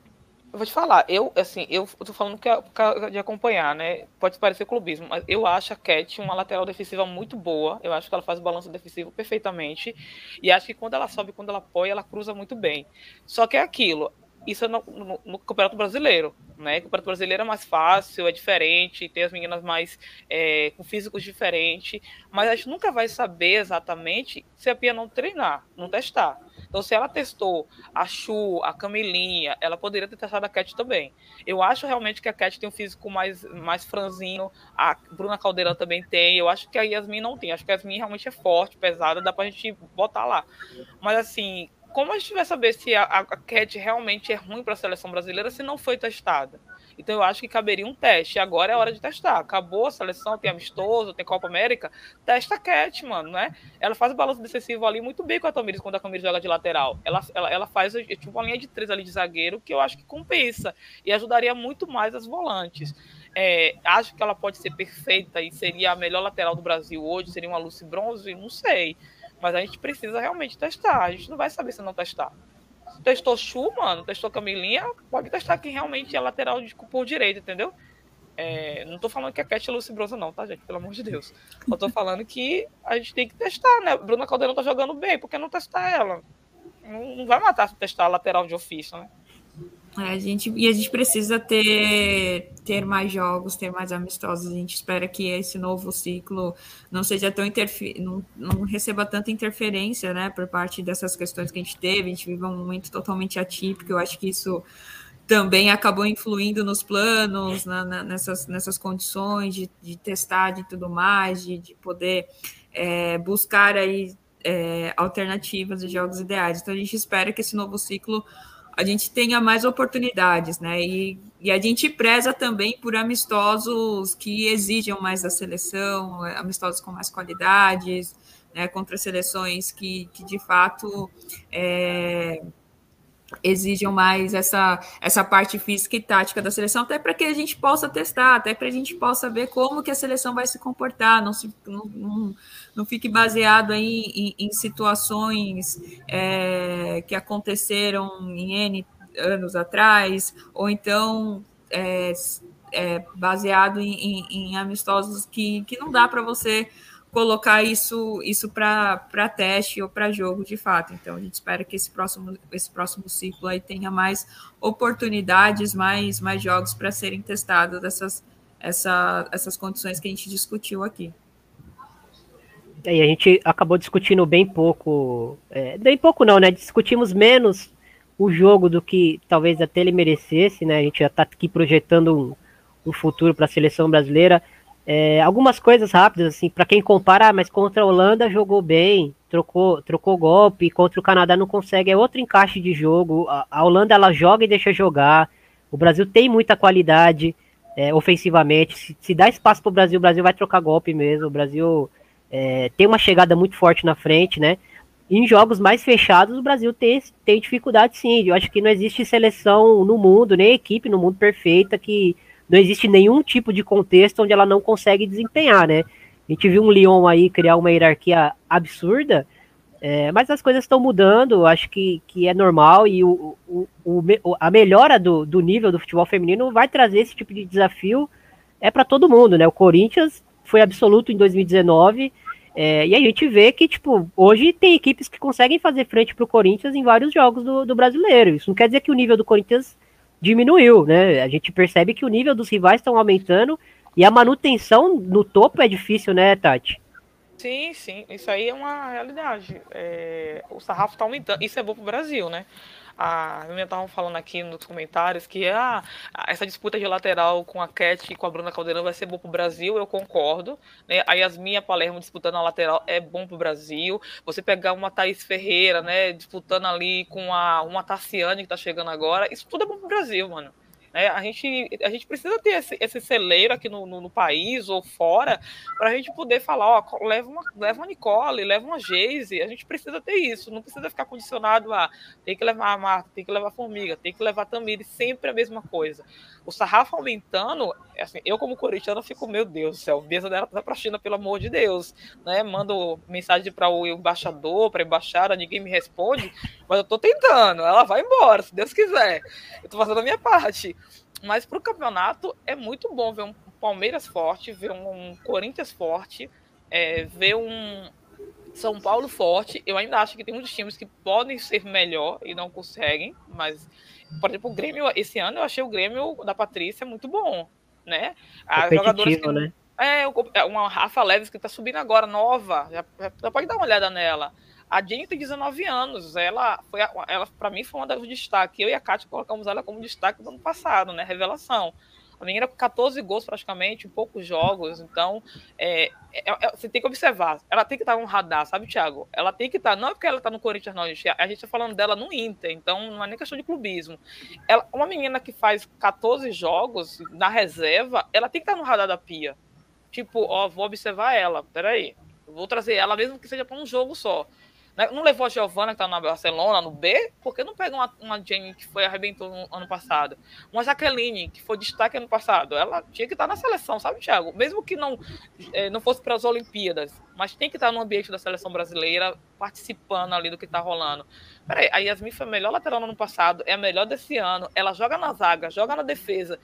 vou te falar, eu, assim, eu tô falando que é de acompanhar, né? Pode parecer clubismo, mas eu acho a Cat uma lateral defensiva muito boa. Eu acho que ela faz o balanço defensivo perfeitamente. E acho que quando ela sobe, quando ela apoia, ela cruza muito bem. Só que é aquilo, isso é no, no, no, Campeonato Brasileiro, né? O Campeonato Brasileiro é mais fácil, é diferente, tem as meninas mais é, com físicos diferentes, mas a gente nunca vai saber exatamente se a Pia não treinar, não testar. Então, se ela testou a Chu, a Camilinha, ela poderia ter testado a Cat também. Eu acho realmente que a Cat tem um físico mais, mais franzinho, a Bruna Caldeirão também tem, eu acho que a Yasmin não tem. Acho que a Yasmin realmente é forte, pesada, dá pra gente botar lá. Mas, assim, como a gente vai saber se a, a Cat realmente é ruim para a seleção brasileira se não foi testada? Então eu acho que caberia um teste. Agora é hora de testar. Acabou a seleção, tem amistoso, tem Copa América. Testa a Cat, mano, né? Ela faz o balanço decisivo ali muito bem com a Tamires quando a Tamires joga de lateral. Ela, ela, ela faz tipo, uma linha de três ali de zagueiro que eu acho que compensa e ajudaria muito mais as volantes. É, acho que ela pode ser perfeita e seria a melhor lateral do Brasil hoje, seria uma Lucy Bronze, não sei. Mas a gente precisa realmente testar. A gente não vai saber se não testar. Testou Chu, mano, testou Camilinha, pode testar quem realmente é lateral de, por direito, entendeu? É, não tô falando que a Cat é Lucy Bronze, não, tá, gente? Pelo amor de Deus. Eu tô falando que a gente tem que testar, né? Bruna Caldeirão tá jogando bem, por que não testar ela? Não, não vai matar se testar a lateral de ofício, né? É, a gente, e a gente precisa ter, ter mais jogos, ter mais amistosos. A gente espera que esse novo ciclo não seja tão não, não receba tanta interferência, né, por parte dessas questões que a gente teve. A gente vive um momento totalmente atípico. Eu acho que isso também acabou influindo nos planos, na, na, nessas, nessas condições de, de testar e tudo mais, de, de poder é, buscar aí é, alternativas de jogos ideais. Então a gente espera que esse novo ciclo a gente tenha mais oportunidades, né? E, e a gente preza também por amistosos que exijam mais da seleção, amistosos com mais qualidades, né? contra seleções que, que de fato é, exijam mais essa, essa parte física e tática da seleção, até para que a gente possa testar, até para a gente possa ver como que a seleção vai se comportar, não, se, não, não, não fique baseado aí em, em situações é, que aconteceram em N anos atrás, ou então é, é, baseado em, em, amistosos que, que não dá para você colocar isso, isso para teste ou para jogo de fato. Então a gente espera que esse próximo, esse próximo ciclo aí tenha mais oportunidades, mais, mais jogos para serem testados dessas essa, essas condições que a gente discutiu aqui. E a gente acabou discutindo bem pouco, é, bem pouco não, né? Discutimos menos o jogo do que talvez até ele merecesse, né? A gente já está aqui projetando um, um futuro para a seleção brasileira. É, algumas coisas rápidas, assim, para quem compara, ah, mas contra a Holanda jogou bem, trocou, trocou golpe, contra o Canadá não consegue, é outro encaixe de jogo. A, a Holanda ela joga e deixa jogar. O Brasil tem muita qualidade é, ofensivamente. Se, se dá espaço para o Brasil, o Brasil vai trocar golpe mesmo. O Brasil é, tem uma chegada muito forte na frente, né? em jogos mais fechados, o Brasil tem, tem dificuldade sim. Eu acho que não existe seleção no mundo, nem equipe no mundo perfeita, que não existe nenhum tipo de contexto onde ela não consegue desempenhar, né? A gente viu um Lyon aí criar uma hierarquia absurda, é, mas as coisas estão mudando, acho que, que é normal e o, o, o, a melhora do, do nível do futebol feminino vai trazer esse tipo de desafio é para todo mundo, né? O Corinthians foi absoluto em 2019. É, e a gente vê que, tipo, hoje tem equipes que conseguem fazer frente para o Corinthians em vários jogos do, do brasileiro. Isso não quer dizer que o nível do Corinthians diminuiu, né? A gente percebe que o nível dos rivais estão aumentando e a manutenção no topo é difícil, né, Tati? Sim, sim, isso aí é uma realidade. É, o sarrafo está aumentando. Isso é bom para o Brasil, né? A menina estavam falando aqui nos comentários que ah, essa disputa de lateral com a Cat e com a Bruna Caldeirão vai ser bom para o Brasil, eu concordo. Né? A Yasmin e a Palermo disputando a lateral é bom para o Brasil. Você pegar uma Thaís Ferreira, né, disputando ali com a, uma Tassiane que está chegando agora, isso tudo é bom para o Brasil, mano. É, a, gente, a gente precisa ter esse, esse celeiro aqui no, no, no país ou fora para a gente poder falar, ó, leva uma, leva uma Nicole, leva uma Geise, a gente precisa ter isso, não precisa ficar condicionado a tem que levar a Marta, tem que levar a Formiga, tem que levar a Tamiri, sempre a mesma coisa. O sarrafo aumentando, assim, eu como corintiano fico, meu Deus do céu, mesa dela tá pra China, pelo amor de Deus, né? Mando mensagem para o embaixador, para embaixada, ninguém me responde, mas eu tô tentando, ela vai embora, se Deus quiser. Eu tô fazendo a minha parte. Mas pro campeonato é muito bom ver um Palmeiras forte, ver um Corinthians forte, é, ver um São Paulo forte. Eu ainda acho que tem muitos times que podem ser melhor e não conseguem, mas por exemplo, o Grêmio, esse ano eu achei o Grêmio da Patrícia muito bom, né? A jogadora que, né? É, é, uma Rafa Leves que está subindo agora, nova, já, já, pode dar uma olhada nela. A Jenny tem 19 anos, ela foi, ela para mim foi uma das destaques. Eu e a Kátia colocamos ela como destaque do ano passado, né? Revelação. A menina com 14 gols praticamente, em poucos jogos. Então, é, é, é, você tem que observar. Ela tem que estar no radar, sabe, Thiago? Ela tem que estar. Não é porque ela está no Corinthians, não, gente. A gente está falando dela no Inter. Então, não é nem questão de clubismo. Ela, uma menina que faz 14 jogos na reserva, ela tem que estar no radar da Pia. Tipo, ó, vou observar ela. Peraí. Vou trazer ela, mesmo que seja para um jogo só. Né? Não levou a Giovana, que tá na Barcelona, no B, porque não pega uma, uma Jenny que foi arrebentou no ano passado? Uma Jaqueline, que foi destaque ano passado. Ela tinha que estar na seleção, sabe, Thiago? Mesmo que não, é, não fosse para as Olimpíadas, mas tem que estar no ambiente da seleção brasileira, participando ali do que tá rolando. Peraí, a Yasmin foi a melhor lateral no ano passado, é a melhor desse ano. Ela joga na zaga, joga na defesa.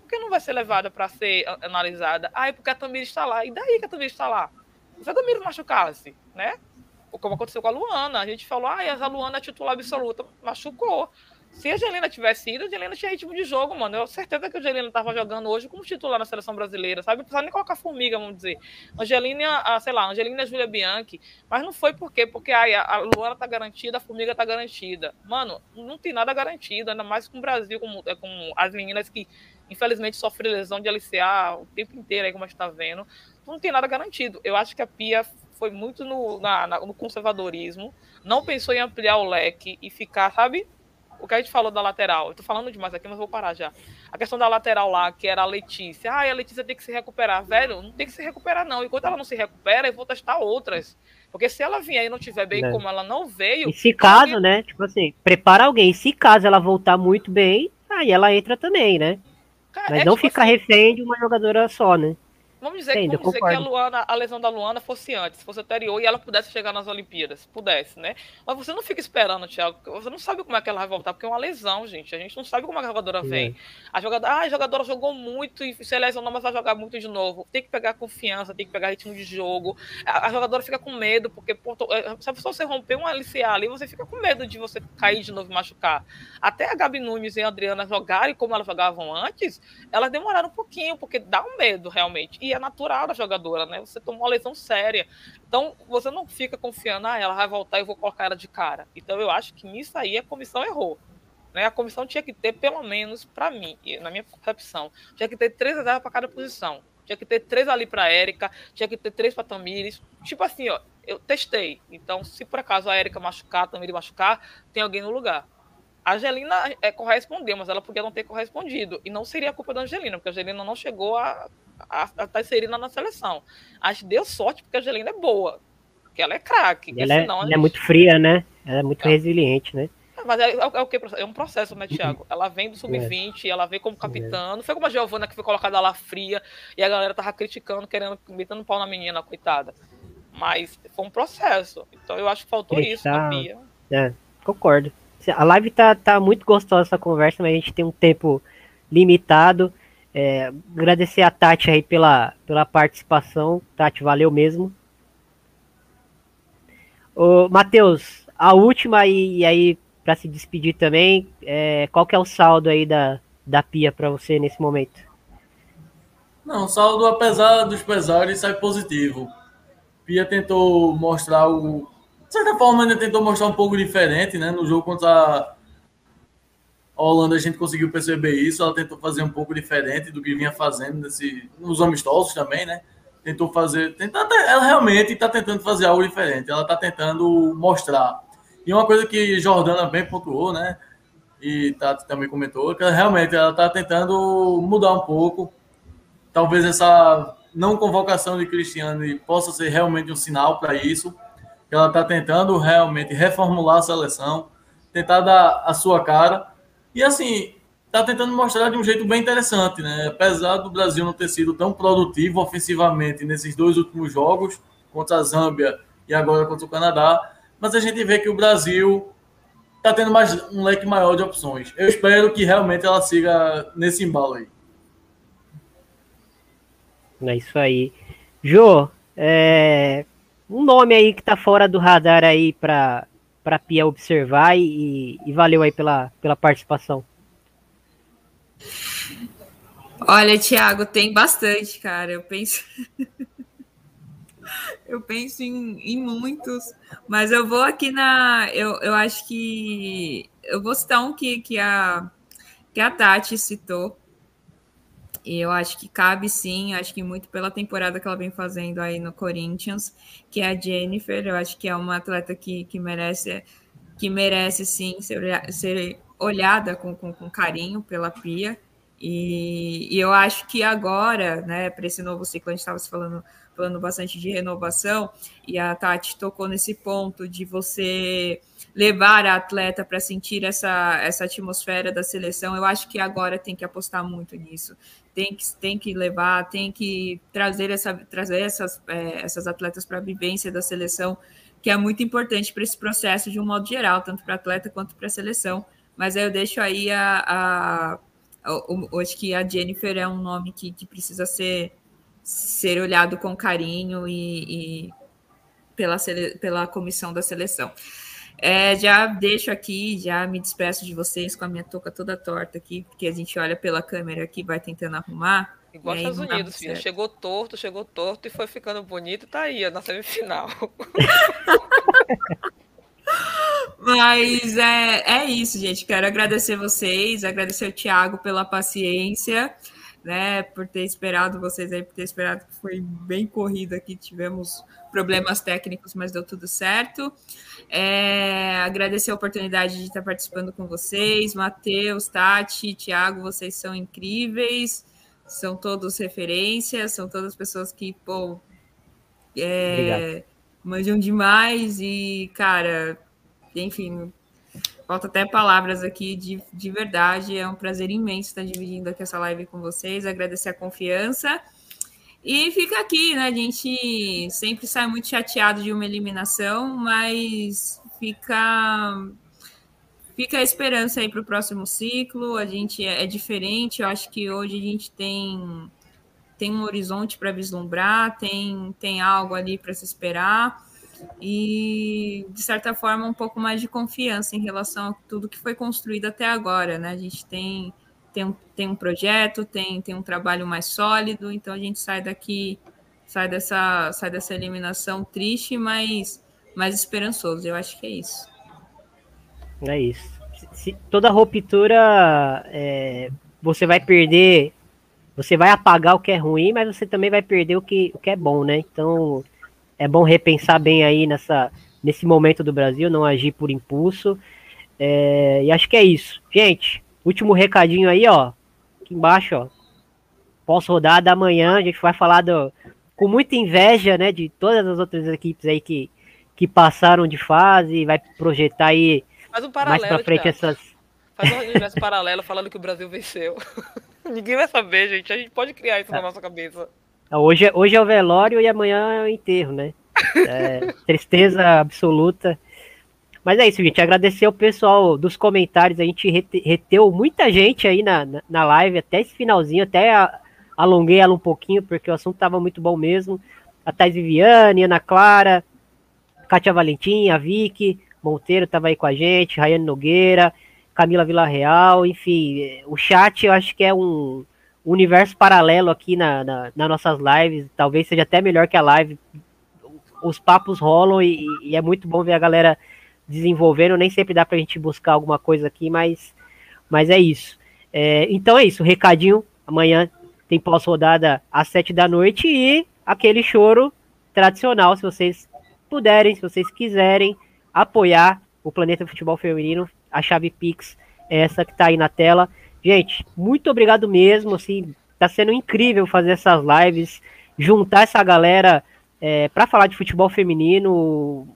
Por que não vai ser levada para ser analisada? Ah, é porque a Tamir está lá. E daí que a Tamir está lá? Se a Tamir machucasse, né? Como aconteceu com a Luana. A gente falou, ah, a Luana é titular absoluta, machucou. Se a Angelina tivesse ido, a Angelina tinha ritmo de jogo, mano. Eu tenho certeza que a Angelina estava jogando hoje como titular na seleção brasileira, sabe? Não precisava nem colocar formiga, vamos dizer. Angelina, sei lá, Angelina e Júlia Bianchi. Mas não foi por quê? Porque ai, a Luana tá garantida, a formiga tá garantida. Mano, não tem nada garantido, ainda mais com o Brasil, com, é, com as meninas que infelizmente sofrem lesão de LCA o tempo inteiro aí, como a gente tá vendo. Não tem nada garantido. Eu acho que a Pia foi muito no, na, na, no conservadorismo, não pensou em ampliar o leque e ficar, sabe? O que a gente falou da lateral, eu tô falando demais aqui, mas vou parar já. A questão da lateral lá, que era a Letícia. Ah, a Letícia tem que se recuperar. Velho, não tem que se recuperar, não. Enquanto ela não se recupera, eu vou testar outras. Porque se ela vier e não tiver bem, é. como ela não veio. E se caso, né? Tipo assim, prepara alguém. Se caso ela voltar muito bem, aí ela entra também, né? Cara, Mas é, não tipo ficar assim, refém de uma jogadora só, né? Vamos dizer, Sim, vamos dizer que a, Luana, a lesão da Luana fosse antes, fosse anterior e ela pudesse chegar nas Olimpíadas. Pudesse, né? Mas você não fica esperando, Thiago. Você não sabe como é que ela vai voltar, porque é uma lesão, gente. A gente não sabe como a jogadora vem. A jogadora, ah, a jogadora jogou muito e se lesionou, mas vai jogar muito de novo. Tem que pegar confiança, tem que pegar ritmo de jogo. A, a jogadora fica com medo, porque pô, é, se você romper um LCA ali, você fica com medo de você cair de novo e machucar. Até a Gabi Nunes e a Adriana jogarem como elas jogavam antes, elas demoraram um pouquinho, porque dá um medo realmente. E é natural da jogadora, né? Você tomou uma lesão séria. Então, você não fica confiando, ah, ela vai voltar e eu vou colocar ela de cara. Então, eu acho que nisso aí a comissão errou. Né? A comissão tinha que ter, pelo menos, para mim, na minha concepção, tinha que ter três reservas para cada posição. Tinha que ter três ali para Érica, tinha que ter três para Tamires. Tipo assim, ó, eu testei. Então, se por acaso a Érica machucar, a Tamires machucar, tem alguém no lugar. A Angelina é, correspondeu, mas ela podia não ter correspondido. E não seria culpa da Angelina, porque a Angelina não chegou a estar tá inserida na seleção. Acho que deu sorte, porque a Angelina é boa. Porque ela é craque. Ela, é, ela gente... é muito fria, né? Ela é muito é. resiliente, né? É, mas é, é, é, o que? É um processo, né, Thiago? Ela vem do sub-20, ela vem como capitã. Não foi como a Giovana que foi colocada lá fria e a galera tava criticando, querendo, metendo pau na menina, coitada. Mas foi um processo. Então eu acho que faltou isso na Bia. É, concordo. A live tá, tá muito gostosa essa conversa, mas a gente tem um tempo limitado. É, agradecer a Tati aí pela, pela participação. Tati, valeu mesmo. Ô, Matheus, a última e, e aí para se despedir também, é, qual que é o saldo aí da, da Pia para você nesse momento? Não, saldo, apesar dos pesares, sai positivo. Pia tentou mostrar o, certa forma, ainda tentou mostrar um pouco diferente, né? No jogo contra a Holanda, a gente conseguiu perceber isso. Ela tentou fazer um pouco diferente do que vinha fazendo nesse, nos amistosos também, né? Tentou fazer. Tentar, ela realmente está tentando fazer algo diferente. Ela está tentando mostrar. E uma coisa que Jordana bem pontuou, né? E Tati também comentou, que ela, realmente ela está tentando mudar um pouco. Talvez essa não convocação de Cristiano possa ser realmente um sinal para isso ela está tentando realmente reformular a seleção, tentar dar a sua cara. E assim, está tentando mostrar de um jeito bem interessante, né? Apesar do Brasil não ter sido tão produtivo ofensivamente nesses dois últimos jogos, contra a Zâmbia e agora contra o Canadá, mas a gente vê que o Brasil está tendo mais um leque maior de opções. Eu espero que realmente ela siga nesse embalo aí. É isso aí. Jô, é, um nome aí que tá fora do radar aí para para Pia observar e, e valeu aí pela, pela participação. Olha, Thiago, tem bastante, cara. Eu penso. eu penso em, em, muitos, mas eu vou aqui na. Eu, eu acho que. Eu vou citar um que, que, a, que a Tati citou. Eu acho que cabe sim, acho que muito pela temporada que ela vem fazendo aí no Corinthians, que é a Jennifer. Eu acho que é uma atleta que, que merece que merece sim ser, ser olhada com, com, com carinho pela Pia. E, e, eu acho que agora, né, para esse novo ciclo, a gente estava falando, falando bastante de renovação, e a Tati tocou nesse ponto de você levar a atleta para sentir essa, essa atmosfera da seleção. Eu acho que agora tem que apostar muito nisso. Tem que, tem que levar, tem que trazer, essa, trazer essas, é, essas atletas para a vivência da seleção, que é muito importante para esse processo de um modo geral, tanto para atleta quanto para a seleção. Mas aí eu deixo aí a, a eu, acho que a Jennifer é um nome que, que precisa ser, ser olhado com carinho e, e pela, pela comissão da seleção. É, já deixo aqui, já me despeço de vocês com a minha touca toda torta aqui, porque a gente olha pela câmera aqui vai tentando arrumar. Igual Estados Unidos, filho. Chegou torto, chegou torto e foi ficando bonito, tá aí, na semifinal. Mas é, é isso, gente. Quero agradecer vocês, agradecer o Thiago pela paciência, né? Por ter esperado vocês aí, por ter esperado que foi bem corrido aqui. Tivemos problemas técnicos, mas deu tudo certo. É, agradecer a oportunidade de estar participando com vocês. Matheus, Tati, Thiago, vocês são incríveis, são todos referências, são todas pessoas que, pô, é, manjam demais e, cara, enfim, falta até palavras aqui de, de verdade. É um prazer imenso estar dividindo aqui essa live com vocês, agradecer a confiança. E fica aqui, né? A gente sempre sai muito chateado de uma eliminação, mas fica fica a esperança aí para o próximo ciclo. A gente é, é, diferente. Eu acho que hoje a gente tem tem um horizonte para vislumbrar, tem tem algo ali para se esperar e, de certa forma, um pouco mais de confiança em relação a tudo que foi construído até agora, né? A gente tem, tem, um, tem um projeto, tem, tem um trabalho mais sólido, então a gente sai daqui, sai dessa, sai dessa eliminação triste, mas mais esperançoso. Eu acho que é isso. É isso. Se, toda ruptura é, você vai perder, você vai apagar o que é ruim, mas você também vai perder o que, o que é bom, né? Então é bom repensar bem aí nessa, nesse momento do Brasil, não agir por impulso. É, e acho que é isso. Gente, último recadinho aí, ó. Aqui embaixo, ó. Pós-rodada amanhã, a gente vai falar do, com muita inveja, né, de todas as outras equipes aí que, que passaram de fase, vai projetar aí Faz um paralelo, mais pra frente essas. Faz um universo paralelo falando que o Brasil venceu. Ninguém vai saber, gente. A gente pode criar isso na nossa cabeça. Hoje, é, hoje é o velório e amanhã é o enterro, né? É, tristeza absoluta. Mas é isso, gente. Agradecer o pessoal dos comentários. A gente rete, reteu muita gente aí na, na, na, live, até esse finalzinho. Até a, alonguei ela um pouquinho, porque o assunto tava muito bom mesmo. A Thais Viviane, Ana Clara, Kátia Valentim, a Vicky, Monteiro tava aí com a gente, Rayane Nogueira, Camila Villarreal, enfim. O chat eu acho que é um universo paralelo aqui na, na, nas nossas lives. Talvez seja até melhor que a live. Os papos rolam e, e, é muito bom ver a galera desenvolvendo. Nem sempre dá pra gente buscar alguma coisa aqui, mas, mas é isso. É, então é isso, recadinho. Amanhã tem pós-rodada às sete da noite e aquele choro tradicional, se vocês puderem, se vocês quiserem apoiar o Planeta Futebol Feminino, a chave Pix é essa que tá aí na tela. Gente, muito obrigado mesmo, assim, tá sendo incrível fazer essas lives, juntar essa galera é, para falar de futebol feminino.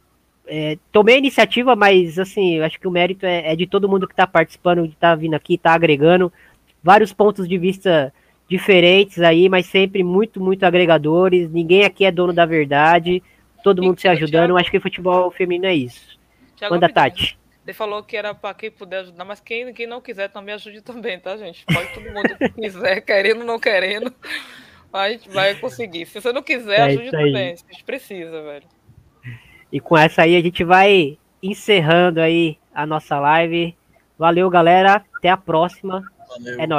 é, tomei a iniciativa, mas assim, eu acho que o mérito é, é de todo mundo que está participando, de estar tá vindo aqui, está agregando vários pontos de vista diferentes aí, mas sempre muito, muito agregadores. Ninguém aqui é dono da verdade, todo mundo se ajudando. Thiago, acho que futebol feminino é isso. Thiago Manda, Tati. Ele falou que era para quem puder ajudar, mas quem, quem não quiser também ajude também, tá, gente? Pode todo mundo que quiser, querendo ou não querendo, a gente vai conseguir. Se você não quiser, é ajude também. A gente precisa, velho. E com essa aí a gente vai encerrando aí a nossa live. Valeu, galera. Até a próxima. Valeu. É nóis.